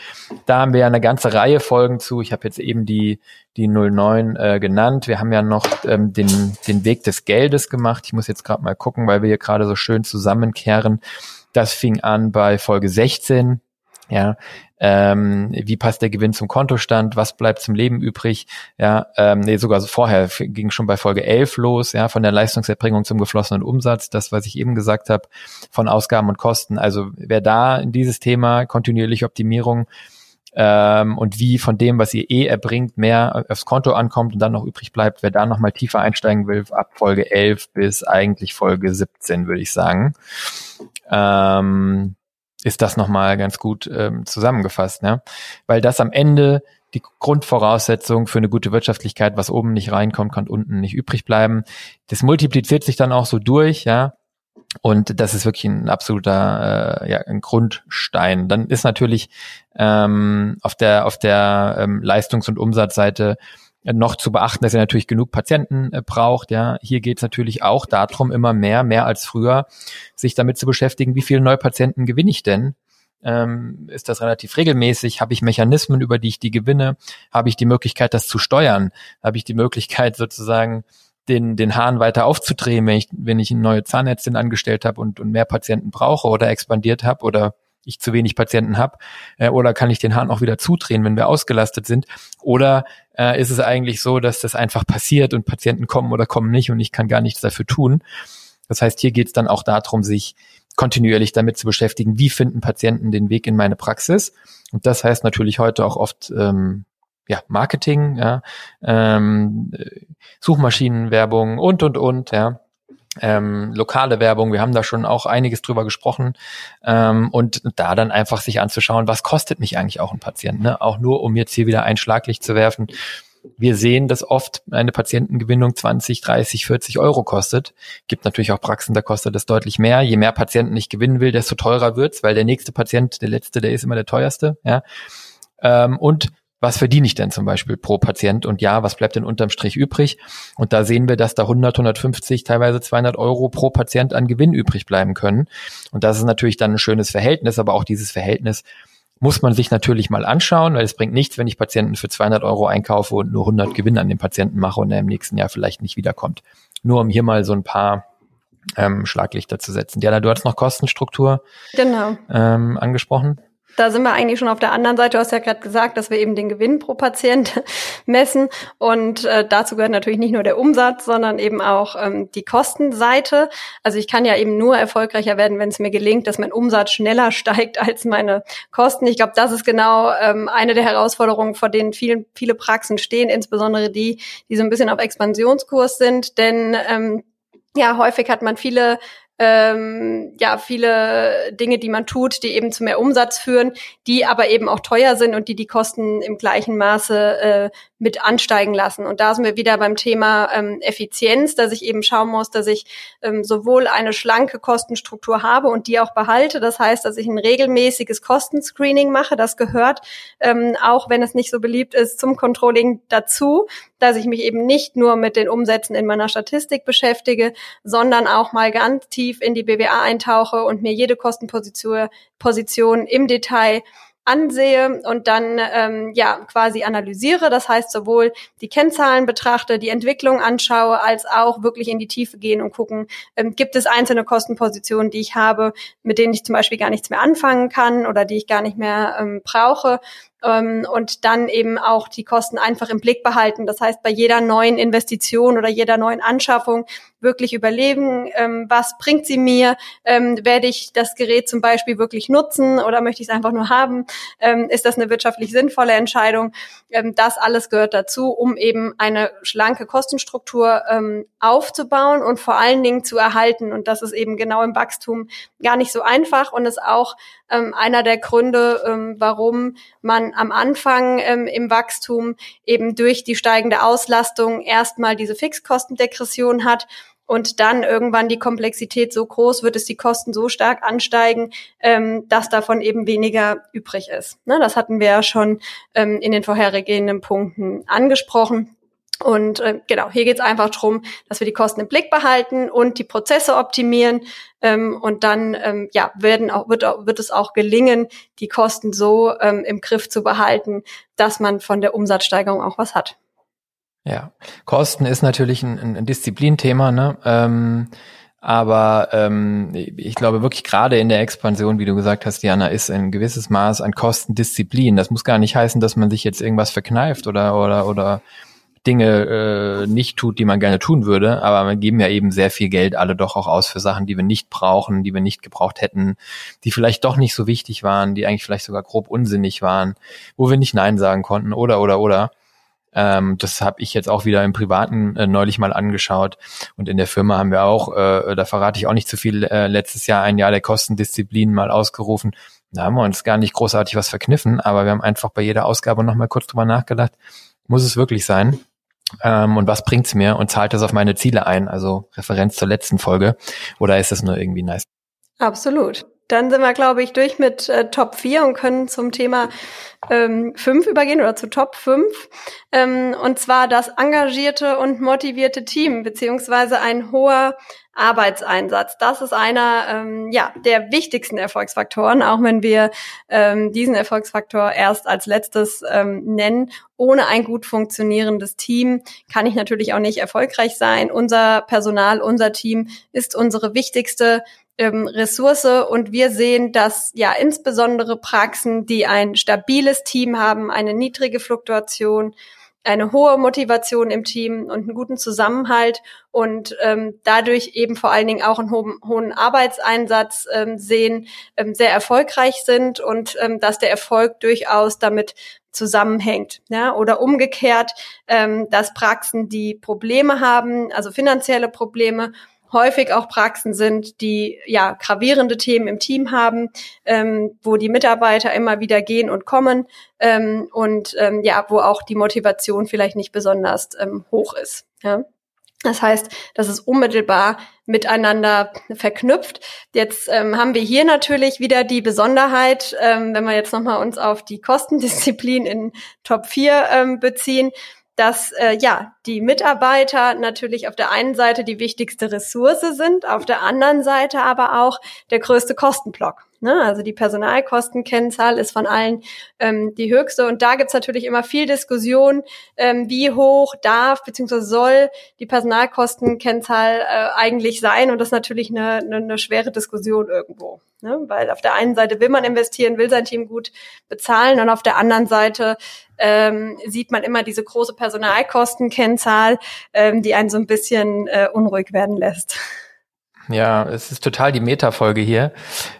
da haben wir ja eine ganze Reihe Folgen zu. Ich habe jetzt eben die die 09 äh, genannt. Wir haben ja noch ähm, den den Weg des Geldes gemacht. Ich muss jetzt gerade mal gucken, weil wir hier gerade so schön zusammenkehren. Das fing an bei Folge 16. Ja, ähm, wie passt der Gewinn zum Kontostand, was bleibt zum Leben übrig, ja, ähm, nee, sogar vorher ging schon bei Folge 11 los, ja, von der Leistungserbringung zum geflossenen Umsatz, das, was ich eben gesagt habe, von Ausgaben und Kosten. Also wer da in dieses Thema kontinuierliche Optimierung ähm, und wie von dem, was ihr eh erbringt, mehr aufs Konto ankommt und dann noch übrig bleibt, wer da nochmal tiefer einsteigen will, ab Folge 11 bis eigentlich Folge 17, würde ich sagen. Ähm, ist das nochmal ganz gut ähm, zusammengefasst, ne? Weil das am Ende die Grundvoraussetzung für eine gute Wirtschaftlichkeit, was oben nicht reinkommt, kann unten nicht übrig bleiben. Das multipliziert sich dann auch so durch, ja. Und das ist wirklich ein absoluter äh, ja, ein Grundstein. Dann ist natürlich ähm, auf der auf der ähm, Leistungs- und Umsatzseite noch zu beachten, dass ihr natürlich genug Patienten äh, braucht. Ja, hier geht es natürlich auch darum, immer mehr, mehr als früher, sich damit zu beschäftigen, wie viele neue Patienten gewinne ich denn? Ähm, ist das relativ regelmäßig? Habe ich Mechanismen, über die ich die gewinne? Habe ich die Möglichkeit, das zu steuern? Habe ich die Möglichkeit, (laughs) sozusagen den, den Hahn weiter aufzudrehen, wenn ich, wenn ich eine neue Zahnärztin angestellt habe und, und mehr Patienten brauche oder expandiert habe oder ich zu wenig Patienten habe? Äh, oder kann ich den Hahn auch wieder zudrehen, wenn wir ausgelastet sind? Oder äh, ist es eigentlich so, dass das einfach passiert und Patienten kommen oder kommen nicht und ich kann gar nichts dafür tun? Das heißt, hier geht es dann auch darum, sich kontinuierlich damit zu beschäftigen, wie finden Patienten den Weg in meine Praxis. Und das heißt natürlich heute auch oft ähm, ja, Marketing, ja, ähm, Suchmaschinenwerbung und und und, ja ähm, lokale Werbung, wir haben da schon auch einiges drüber gesprochen ähm, und da dann einfach sich anzuschauen, was kostet mich eigentlich auch ein Patient, ne? auch nur um jetzt hier wieder ein Schlaglicht zu werfen. Wir sehen, dass oft eine Patientengewinnung 20, 30, 40 Euro kostet. Gibt natürlich auch Praxen, da kostet es deutlich mehr. Je mehr Patienten ich gewinnen will, desto teurer wird's, weil der nächste Patient, der letzte, der ist immer der teuerste. Ja? Ähm, und was verdiene ich denn zum Beispiel pro Patient und ja, was bleibt denn unterm Strich übrig? Und da sehen wir, dass da 100, 150, teilweise 200 Euro pro Patient an Gewinn übrig bleiben können. Und das ist natürlich dann ein schönes Verhältnis, aber auch dieses Verhältnis muss man sich natürlich mal anschauen, weil es bringt nichts, wenn ich Patienten für 200 Euro einkaufe und nur 100 Gewinn an den Patienten mache und er im nächsten Jahr vielleicht nicht wiederkommt. Nur um hier mal so ein paar ähm, Schlaglichter zu setzen. Diana, du hast noch Kostenstruktur genau. ähm, angesprochen da sind wir eigentlich schon auf der anderen Seite. Du hast ja gerade gesagt, dass wir eben den Gewinn pro Patient (laughs) messen. Und äh, dazu gehört natürlich nicht nur der Umsatz, sondern eben auch ähm, die Kostenseite. Also ich kann ja eben nur erfolgreicher werden, wenn es mir gelingt, dass mein Umsatz schneller (laughs) steigt als meine Kosten. Ich glaube, das ist genau ähm, eine der Herausforderungen, vor denen vielen, viele Praxen stehen, insbesondere die, die so ein bisschen auf Expansionskurs sind. Denn ähm, ja, häufig hat man viele ähm, ja viele Dinge, die man tut, die eben zu mehr Umsatz führen, die aber eben auch teuer sind und die die Kosten im gleichen Maße äh, mit ansteigen lassen. Und da sind wir wieder beim Thema ähm, Effizienz, dass ich eben schauen muss, dass ich ähm, sowohl eine schlanke Kostenstruktur habe und die auch behalte. Das heißt, dass ich ein regelmäßiges Kostenscreening mache. Das gehört, ähm, auch wenn es nicht so beliebt ist, zum Controlling dazu, dass ich mich eben nicht nur mit den Umsätzen in meiner Statistik beschäftige, sondern auch mal ganz tief in die BWA eintauche und mir jede Kostenposition Position im Detail ansehe und dann ähm, ja quasi analysiere. Das heißt sowohl die Kennzahlen betrachte, die Entwicklung anschaue, als auch wirklich in die Tiefe gehen und gucken, ähm, gibt es einzelne Kostenpositionen, die ich habe, mit denen ich zum Beispiel gar nichts mehr anfangen kann oder die ich gar nicht mehr ähm, brauche ähm, und dann eben auch die Kosten einfach im Blick behalten. Das heißt, bei jeder neuen Investition oder jeder neuen Anschaffung wirklich überlegen, ähm, was bringt sie mir? Ähm, werde ich das Gerät zum Beispiel wirklich nutzen oder möchte ich es einfach nur haben? Ähm, ist das eine wirtschaftlich sinnvolle Entscheidung? Ähm, das alles gehört dazu, um eben eine schlanke Kostenstruktur ähm, aufzubauen und vor allen Dingen zu erhalten. Und das ist eben genau im Wachstum gar nicht so einfach und ist auch ähm, einer der Gründe, ähm, warum man am Anfang ähm, im Wachstum eben durch die steigende Auslastung erstmal diese Fixkostendegression hat und dann irgendwann die Komplexität so groß wird, es die Kosten so stark ansteigen, ähm, dass davon eben weniger übrig ist. Ne, das hatten wir ja schon ähm, in den vorhergehenden Punkten angesprochen. Und äh, genau, hier geht es einfach darum, dass wir die Kosten im Blick behalten und die Prozesse optimieren. Ähm, und dann ähm, ja, werden auch, wird, wird es auch gelingen, die Kosten so ähm, im Griff zu behalten, dass man von der Umsatzsteigerung auch was hat. Ja, Kosten ist natürlich ein, ein Disziplinthema, ne? Ähm, aber ähm, ich glaube wirklich gerade in der Expansion, wie du gesagt hast, Diana, ist ein gewisses Maß an Kostendisziplin. Das muss gar nicht heißen, dass man sich jetzt irgendwas verkneift oder oder oder Dinge äh, nicht tut, die man gerne tun würde, aber wir geben ja eben sehr viel Geld alle doch auch aus für Sachen, die wir nicht brauchen, die wir nicht gebraucht hätten, die vielleicht doch nicht so wichtig waren, die eigentlich vielleicht sogar grob unsinnig waren, wo wir nicht Nein sagen konnten oder oder oder. Ähm, das habe ich jetzt auch wieder im Privaten äh, neulich mal angeschaut. Und in der Firma haben wir auch, äh, da verrate ich auch nicht zu viel, äh, letztes Jahr ein Jahr der Kostendisziplin mal ausgerufen. Da haben wir uns gar nicht großartig was verkniffen, aber wir haben einfach bei jeder Ausgabe nochmal kurz drüber nachgedacht, muss es wirklich sein? Ähm, und was bringt's mir? Und zahlt das auf meine Ziele ein? Also Referenz zur letzten Folge. Oder ist das nur irgendwie nice? Absolut. Dann sind wir, glaube ich, durch mit äh, Top 4 und können zum Thema ähm, 5 übergehen oder zu Top 5. Ähm, und zwar das engagierte und motivierte Team, beziehungsweise ein hoher Arbeitseinsatz. Das ist einer ähm, ja, der wichtigsten Erfolgsfaktoren, auch wenn wir ähm, diesen Erfolgsfaktor erst als letztes ähm, nennen. Ohne ein gut funktionierendes Team kann ich natürlich auch nicht erfolgreich sein. Unser Personal, unser Team ist unsere wichtigste ähm, Ressource und wir sehen, dass ja insbesondere Praxen, die ein stabiles Team haben, eine niedrige Fluktuation, eine hohe Motivation im Team und einen guten Zusammenhalt und ähm, dadurch eben vor allen Dingen auch einen hohen, hohen Arbeitseinsatz ähm, sehen, ähm, sehr erfolgreich sind und ähm, dass der Erfolg durchaus damit zusammenhängt. Ja? Oder umgekehrt, ähm, dass Praxen, die Probleme haben, also finanzielle Probleme häufig auch Praxen sind, die ja gravierende Themen im Team haben, ähm, wo die Mitarbeiter immer wieder gehen und kommen ähm, und ähm, ja, wo auch die Motivation vielleicht nicht besonders ähm, hoch ist. Ja. Das heißt, das ist unmittelbar miteinander verknüpft. Jetzt ähm, haben wir hier natürlich wieder die Besonderheit, ähm, wenn wir jetzt nochmal uns auf die Kostendisziplin in Top 4 ähm, beziehen, dass äh, ja die Mitarbeiter natürlich auf der einen Seite die wichtigste Ressource sind, auf der anderen Seite aber auch der größte Kostenblock. Ne? Also die Personalkostenkennzahl ist von allen ähm, die höchste. Und da gibt's natürlich immer viel Diskussion, ähm, wie hoch darf bzw. soll die Personalkostenkennzahl äh, eigentlich sein. Und das ist natürlich eine, eine, eine schwere Diskussion irgendwo. Ne? Weil auf der einen Seite will man investieren, will sein Team gut bezahlen und auf der anderen Seite ähm, sieht man immer diese große Personalkostenkennzahl, ähm, die einen so ein bisschen äh, unruhig werden lässt. Ja, es ist total die Metafolge hier.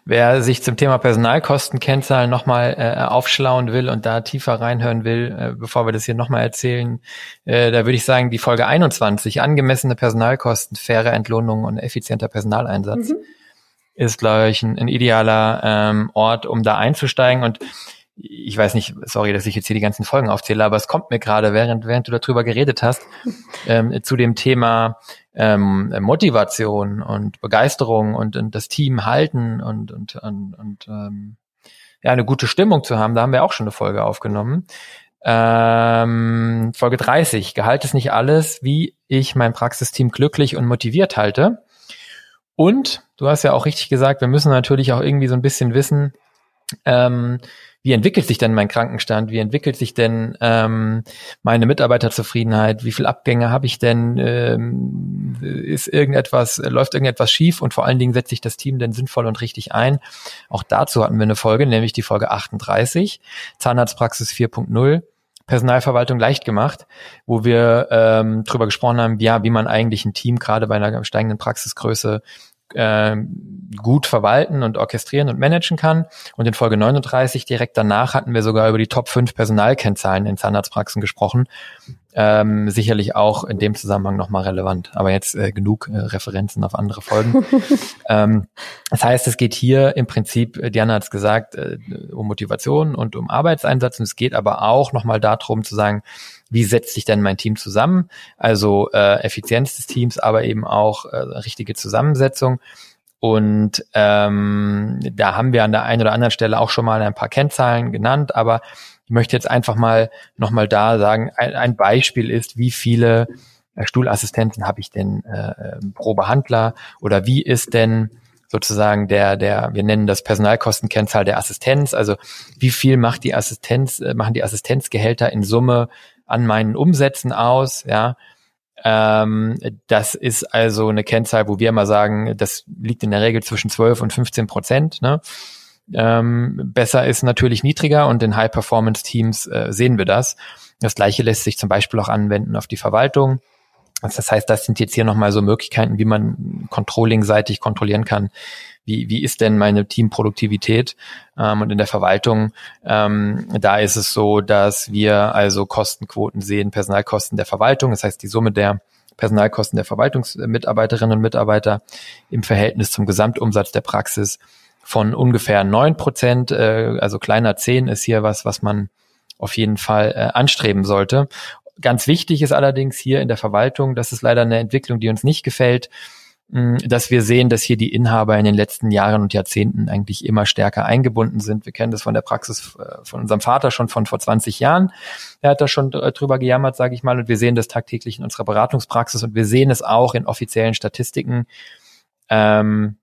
Wer sich zum Thema Personalkostenkennzahlen nochmal äh, aufschlauen will und da tiefer reinhören will, äh, bevor wir das hier nochmal erzählen, äh, da würde ich sagen, die Folge 21, angemessene Personalkosten, faire Entlohnung und effizienter Personaleinsatz, mhm. ist, glaube ich, ein, ein idealer ähm, Ort, um da einzusteigen. Und ich weiß nicht, sorry, dass ich jetzt hier die ganzen Folgen aufzähle, aber es kommt mir gerade, während, während du darüber geredet hast, (laughs) ähm, zu dem Thema ähm, Motivation und Begeisterung und, und das Team halten und, und, und, und ähm, ja, eine gute Stimmung zu haben. Da haben wir auch schon eine Folge aufgenommen. Ähm, Folge 30, Gehalt ist nicht alles, wie ich mein Praxisteam glücklich und motiviert halte. Und du hast ja auch richtig gesagt, wir müssen natürlich auch irgendwie so ein bisschen wissen, ähm, wie entwickelt sich denn mein Krankenstand, wie entwickelt sich denn ähm, meine Mitarbeiterzufriedenheit, wie viel Abgänge habe ich denn, ähm, ist irgendetwas, läuft irgendetwas schief und vor allen Dingen setze ich das Team denn sinnvoll und richtig ein. Auch dazu hatten wir eine Folge, nämlich die Folge 38, Zahnarztpraxis 4.0. Personalverwaltung leicht gemacht, wo wir ähm, drüber gesprochen haben, ja, wie man eigentlich ein Team gerade bei einer steigenden Praxisgröße äh, gut verwalten und orchestrieren und managen kann. Und in Folge 39 direkt danach hatten wir sogar über die Top 5 Personalkennzahlen in Zahnarztpraxen gesprochen. Ähm, sicherlich auch in dem Zusammenhang nochmal relevant. Aber jetzt äh, genug äh, Referenzen auf andere Folgen. (laughs) ähm, das heißt, es geht hier im Prinzip, äh, Diana hat es gesagt, äh, um Motivation und um Arbeitseinsatz. Und es geht aber auch nochmal darum zu sagen, wie setzt sich denn mein Team zusammen? Also äh, Effizienz des Teams, aber eben auch äh, richtige Zusammensetzung. Und ähm, da haben wir an der einen oder anderen Stelle auch schon mal ein paar Kennzahlen genannt, aber ich möchte jetzt einfach mal nochmal da sagen, ein, ein Beispiel ist, wie viele äh, Stuhlassistenten habe ich denn äh, pro Behandler oder wie ist denn sozusagen der, der, wir nennen das Personalkostenkennzahl der Assistenz, also wie viel macht die Assistenz, äh, machen die Assistenzgehälter in Summe an meinen Umsätzen aus, ja. Ähm, das ist also eine Kennzahl, wo wir immer sagen, das liegt in der Regel zwischen 12 und 15 Prozent. Ne? Ähm, besser ist natürlich niedriger und in High-Performance-Teams äh, sehen wir das. Das gleiche lässt sich zum Beispiel auch anwenden auf die Verwaltung. Das heißt, das sind jetzt hier nochmal so Möglichkeiten, wie man controlling-seitig kontrollieren kann, wie, wie ist denn meine Teamproduktivität? Ähm, und in der Verwaltung, ähm, da ist es so, dass wir also Kostenquoten sehen, Personalkosten der Verwaltung, das heißt die Summe der Personalkosten der Verwaltungsmitarbeiterinnen und Mitarbeiter im Verhältnis zum Gesamtumsatz der Praxis von ungefähr neun Prozent, äh, also kleiner zehn ist hier was, was man auf jeden Fall äh, anstreben sollte. Ganz wichtig ist allerdings hier in der Verwaltung, das ist leider eine Entwicklung, die uns nicht gefällt, dass wir sehen, dass hier die Inhaber in den letzten Jahren und Jahrzehnten eigentlich immer stärker eingebunden sind. Wir kennen das von der Praxis äh, von unserem Vater schon von vor 20 Jahren. Er hat da schon drüber gejammert, sage ich mal, und wir sehen das tagtäglich in unserer Beratungspraxis und wir sehen es auch in offiziellen Statistiken. Ähm,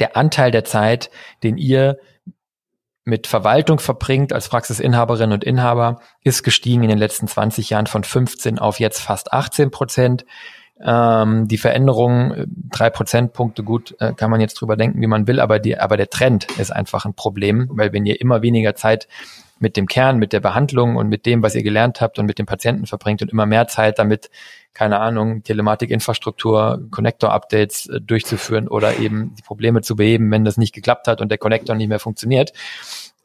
der Anteil der Zeit, den ihr mit Verwaltung verbringt als Praxisinhaberin und Inhaber, ist gestiegen in den letzten 20 Jahren von 15 auf jetzt fast 18 Prozent. Ähm, die Veränderung, drei Prozentpunkte, gut, äh, kann man jetzt drüber denken, wie man will, aber, die, aber der Trend ist einfach ein Problem, weil wenn ihr immer weniger Zeit mit dem Kern, mit der Behandlung und mit dem, was ihr gelernt habt und mit dem Patienten verbringt und immer mehr Zeit damit, keine Ahnung, Telematikinfrastruktur, Connector-Updates äh, durchzuführen oder eben die Probleme zu beheben, wenn das nicht geklappt hat und der Connector nicht mehr funktioniert,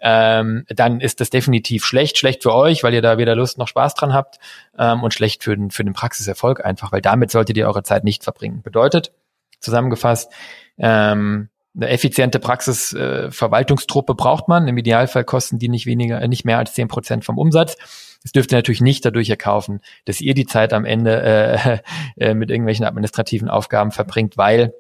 ähm, dann ist das definitiv schlecht. Schlecht für euch, weil ihr da weder Lust noch Spaß dran habt ähm, und schlecht für den, für den Praxiserfolg einfach, weil damit solltet ihr eure Zeit nicht verbringen. Bedeutet, zusammengefasst, ähm, eine effiziente Praxisverwaltungstruppe äh, braucht man. Im Idealfall kosten die nicht weniger, äh, nicht mehr als zehn Prozent vom Umsatz. Das dürft ihr natürlich nicht dadurch erkaufen, dass ihr die Zeit am Ende äh, (laughs) äh, mit irgendwelchen administrativen Aufgaben verbringt, weil,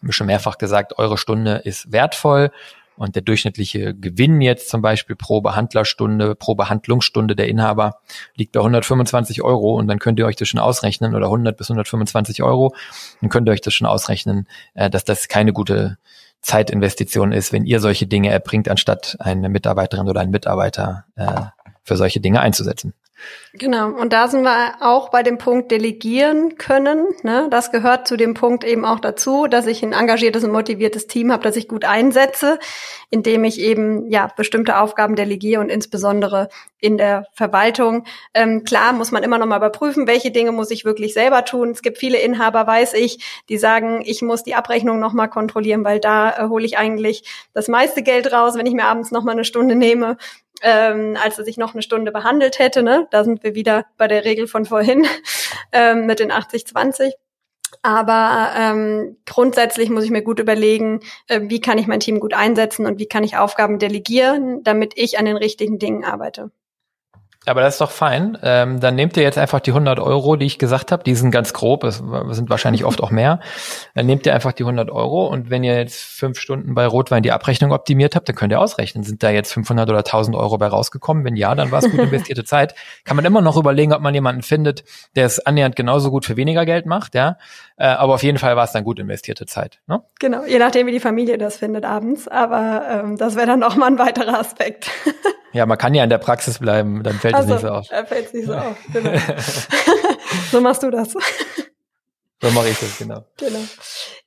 wie schon mehrfach gesagt, eure Stunde ist wertvoll und der durchschnittliche Gewinn jetzt zum Beispiel pro Behandlerstunde, pro Behandlungsstunde der Inhaber liegt bei 125 Euro und dann könnt ihr euch das schon ausrechnen oder 100 bis 125 Euro, dann könnt ihr euch das schon ausrechnen, äh, dass das keine gute Zeitinvestition ist, wenn ihr solche Dinge erbringt, anstatt eine Mitarbeiterin oder einen Mitarbeiter äh, für solche Dinge einzusetzen. Genau, und da sind wir auch bei dem Punkt delegieren können. Ne? Das gehört zu dem Punkt eben auch dazu, dass ich ein engagiertes und motiviertes Team habe, das ich gut einsetze, indem ich eben ja bestimmte Aufgaben delegiere und insbesondere in der Verwaltung. Ähm, klar muss man immer noch mal überprüfen, welche Dinge muss ich wirklich selber tun. Es gibt viele Inhaber, weiß ich, die sagen, ich muss die Abrechnung noch mal kontrollieren, weil da äh, hole ich eigentlich das meiste Geld raus, wenn ich mir abends noch mal eine Stunde nehme ähm, als dass ich noch eine Stunde behandelt hätte. Ne? Da sind wir wieder bei der Regel von vorhin (laughs) ähm, mit den 80-20. Aber ähm, grundsätzlich muss ich mir gut überlegen, äh, wie kann ich mein Team gut einsetzen und wie kann ich Aufgaben delegieren, damit ich an den richtigen Dingen arbeite. Aber das ist doch fein. Ähm, dann nehmt ihr jetzt einfach die 100 Euro, die ich gesagt habe. Die sind ganz grob, es sind wahrscheinlich oft auch mehr. Dann nehmt ihr einfach die 100 Euro und wenn ihr jetzt fünf Stunden bei Rotwein die Abrechnung optimiert habt, dann könnt ihr ausrechnen. Sind da jetzt 500 oder 1000 Euro bei rausgekommen? Wenn ja, dann war es gut investierte (laughs) Zeit. Kann man immer noch überlegen, ob man jemanden findet, der es annähernd genauso gut für weniger Geld macht, ja. Äh, aber auf jeden Fall war es dann gut investierte Zeit. Ne? Genau, je nachdem, wie die Familie das findet abends. Aber ähm, das wäre dann auch mal ein weiterer Aspekt. (laughs) Ja, man kann ja in der Praxis bleiben, dann fällt also, es nicht so auf. Dann fällt es nicht so (laughs) auf, genau. (laughs) so machst du das. So mache ich das, genau. Genau.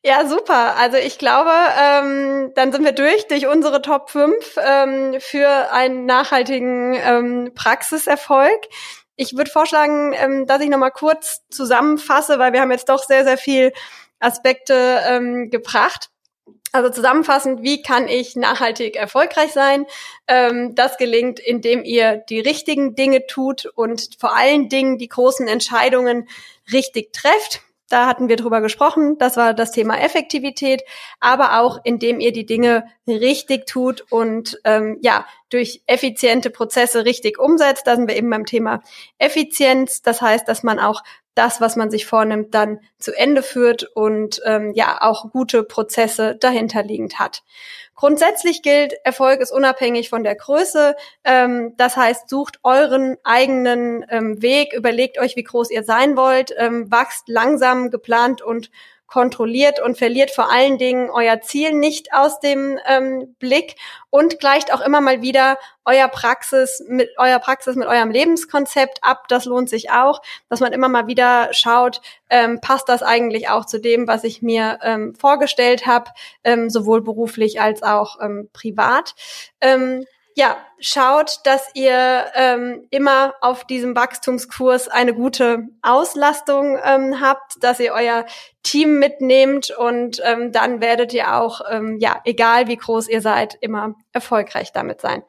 Ja, super. Also ich glaube, ähm, dann sind wir durch, durch unsere Top 5 ähm, für einen nachhaltigen ähm, Praxiserfolg. Ich würde vorschlagen, ähm, dass ich nochmal kurz zusammenfasse, weil wir haben jetzt doch sehr, sehr viel Aspekte ähm, gebracht. Also zusammenfassend, wie kann ich nachhaltig erfolgreich sein? Ähm, das gelingt, indem ihr die richtigen Dinge tut und vor allen Dingen die großen Entscheidungen richtig trefft. Da hatten wir drüber gesprochen. Das war das Thema Effektivität, aber auch indem ihr die Dinge richtig tut und ähm, ja durch effiziente Prozesse richtig umsetzt. Da sind wir eben beim Thema Effizienz. Das heißt, dass man auch das, was man sich vornimmt, dann zu Ende führt und ähm, ja auch gute Prozesse dahinterliegend hat. Grundsätzlich gilt, Erfolg ist unabhängig von der Größe. Ähm, das heißt, sucht euren eigenen ähm, Weg, überlegt euch, wie groß ihr sein wollt, ähm, wachst langsam, geplant und kontrolliert und verliert vor allen Dingen euer Ziel nicht aus dem ähm, Blick und gleicht auch immer mal wieder euer Praxis mit euer Praxis mit eurem Lebenskonzept ab. Das lohnt sich auch, dass man immer mal wieder schaut, ähm, passt das eigentlich auch zu dem, was ich mir ähm, vorgestellt habe, ähm, sowohl beruflich als auch ähm, privat. Ähm, ja, schaut, dass ihr ähm, immer auf diesem Wachstumskurs eine gute Auslastung ähm, habt, dass ihr euer Team mitnehmt und ähm, dann werdet ihr auch, ähm, ja, egal wie groß ihr seid, immer erfolgreich damit sein.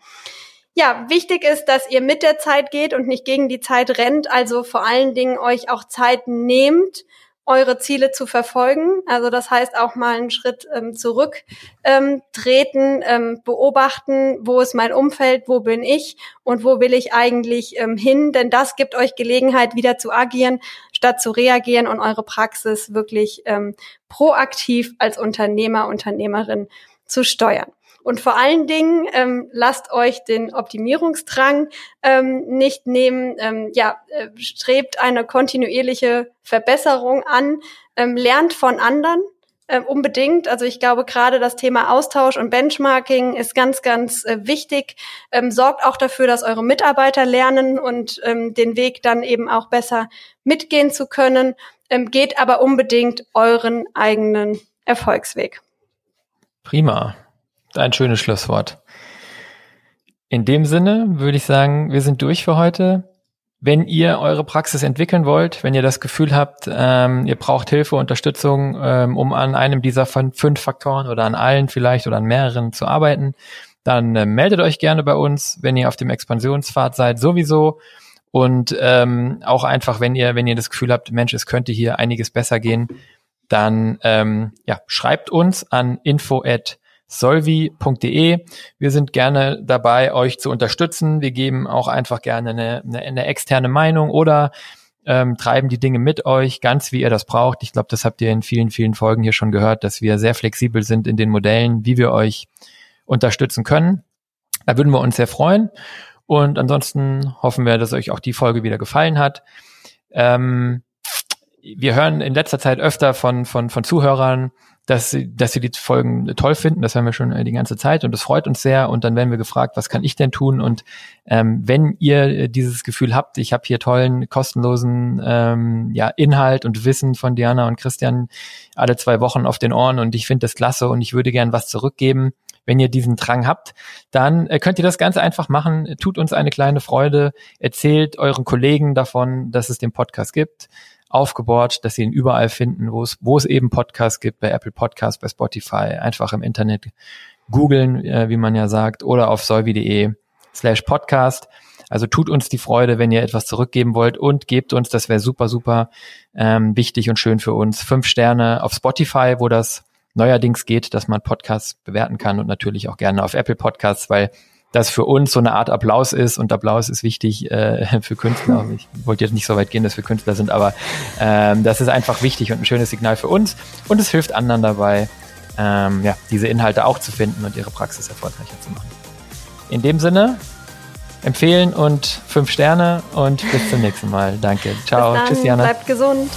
Ja, wichtig ist, dass ihr mit der Zeit geht und nicht gegen die Zeit rennt, also vor allen Dingen euch auch Zeit nehmt, eure Ziele zu verfolgen. Also das heißt auch mal einen Schritt ähm, zurück ähm, treten, ähm, beobachten, wo ist mein Umfeld, wo bin ich und wo will ich eigentlich ähm, hin. Denn das gibt euch Gelegenheit, wieder zu agieren, statt zu reagieren und eure Praxis wirklich ähm, proaktiv als Unternehmer, Unternehmerin zu steuern. Und vor allen Dingen ähm, lasst euch den Optimierungsdrang ähm, nicht nehmen. Ähm, ja, äh, strebt eine kontinuierliche Verbesserung an, ähm, lernt von anderen. Äh, unbedingt. Also ich glaube, gerade das Thema Austausch und Benchmarking ist ganz, ganz äh, wichtig. Ähm, sorgt auch dafür, dass eure Mitarbeiter lernen und ähm, den Weg dann eben auch besser mitgehen zu können. Ähm, geht aber unbedingt euren eigenen Erfolgsweg. Prima. Ein schönes Schlusswort. In dem Sinne würde ich sagen, wir sind durch für heute. Wenn ihr eure Praxis entwickeln wollt, wenn ihr das Gefühl habt, ähm, ihr braucht Hilfe, Unterstützung, ähm, um an einem dieser fünf Faktoren oder an allen vielleicht oder an mehreren zu arbeiten, dann äh, meldet euch gerne bei uns, wenn ihr auf dem Expansionspfad seid, sowieso. Und ähm, auch einfach, wenn ihr, wenn ihr das Gefühl habt, Mensch, es könnte hier einiges besser gehen, dann ähm, ja, schreibt uns an info at solvi.de. Wir sind gerne dabei, euch zu unterstützen. Wir geben auch einfach gerne eine, eine, eine externe Meinung oder ähm, treiben die Dinge mit euch, ganz wie ihr das braucht. Ich glaube, das habt ihr in vielen, vielen Folgen hier schon gehört, dass wir sehr flexibel sind in den Modellen, wie wir euch unterstützen können. Da würden wir uns sehr freuen. Und ansonsten hoffen wir, dass euch auch die Folge wieder gefallen hat. Ähm, wir hören in letzter Zeit öfter von, von, von Zuhörern, dass sie, dass sie die Folgen toll finden. Das hören wir schon äh, die ganze Zeit und das freut uns sehr. Und dann werden wir gefragt, was kann ich denn tun? Und ähm, wenn ihr äh, dieses Gefühl habt, ich habe hier tollen, kostenlosen ähm, ja, Inhalt und Wissen von Diana und Christian alle zwei Wochen auf den Ohren und ich finde das klasse und ich würde gern was zurückgeben, wenn ihr diesen Drang habt, dann äh, könnt ihr das ganz einfach machen. Tut uns eine kleine Freude, erzählt euren Kollegen davon, dass es den Podcast gibt aufgebohrt, dass sie ihn überall finden, wo es, wo es eben Podcasts gibt, bei Apple Podcasts, bei Spotify, einfach im Internet googeln, äh, wie man ja sagt, oder auf solvi.de slash podcast. Also tut uns die Freude, wenn ihr etwas zurückgeben wollt und gebt uns, das wäre super, super ähm, wichtig und schön für uns, fünf Sterne auf Spotify, wo das neuerdings geht, dass man Podcasts bewerten kann und natürlich auch gerne auf Apple Podcasts, weil das für uns so eine Art Applaus ist und Applaus ist wichtig äh, (laughs) für Künstler. (laughs) Ich wollte jetzt nicht so weit gehen, dass wir Künstler sind, aber ähm, das ist einfach wichtig und ein schönes Signal für uns und es hilft anderen dabei, ähm, ja, diese Inhalte auch zu finden und ihre Praxis erfolgreicher zu machen. In dem Sinne, empfehlen und fünf Sterne und bis zum nächsten Mal. Danke. Ciao. Tschüss, Jana. Bleibt gesund.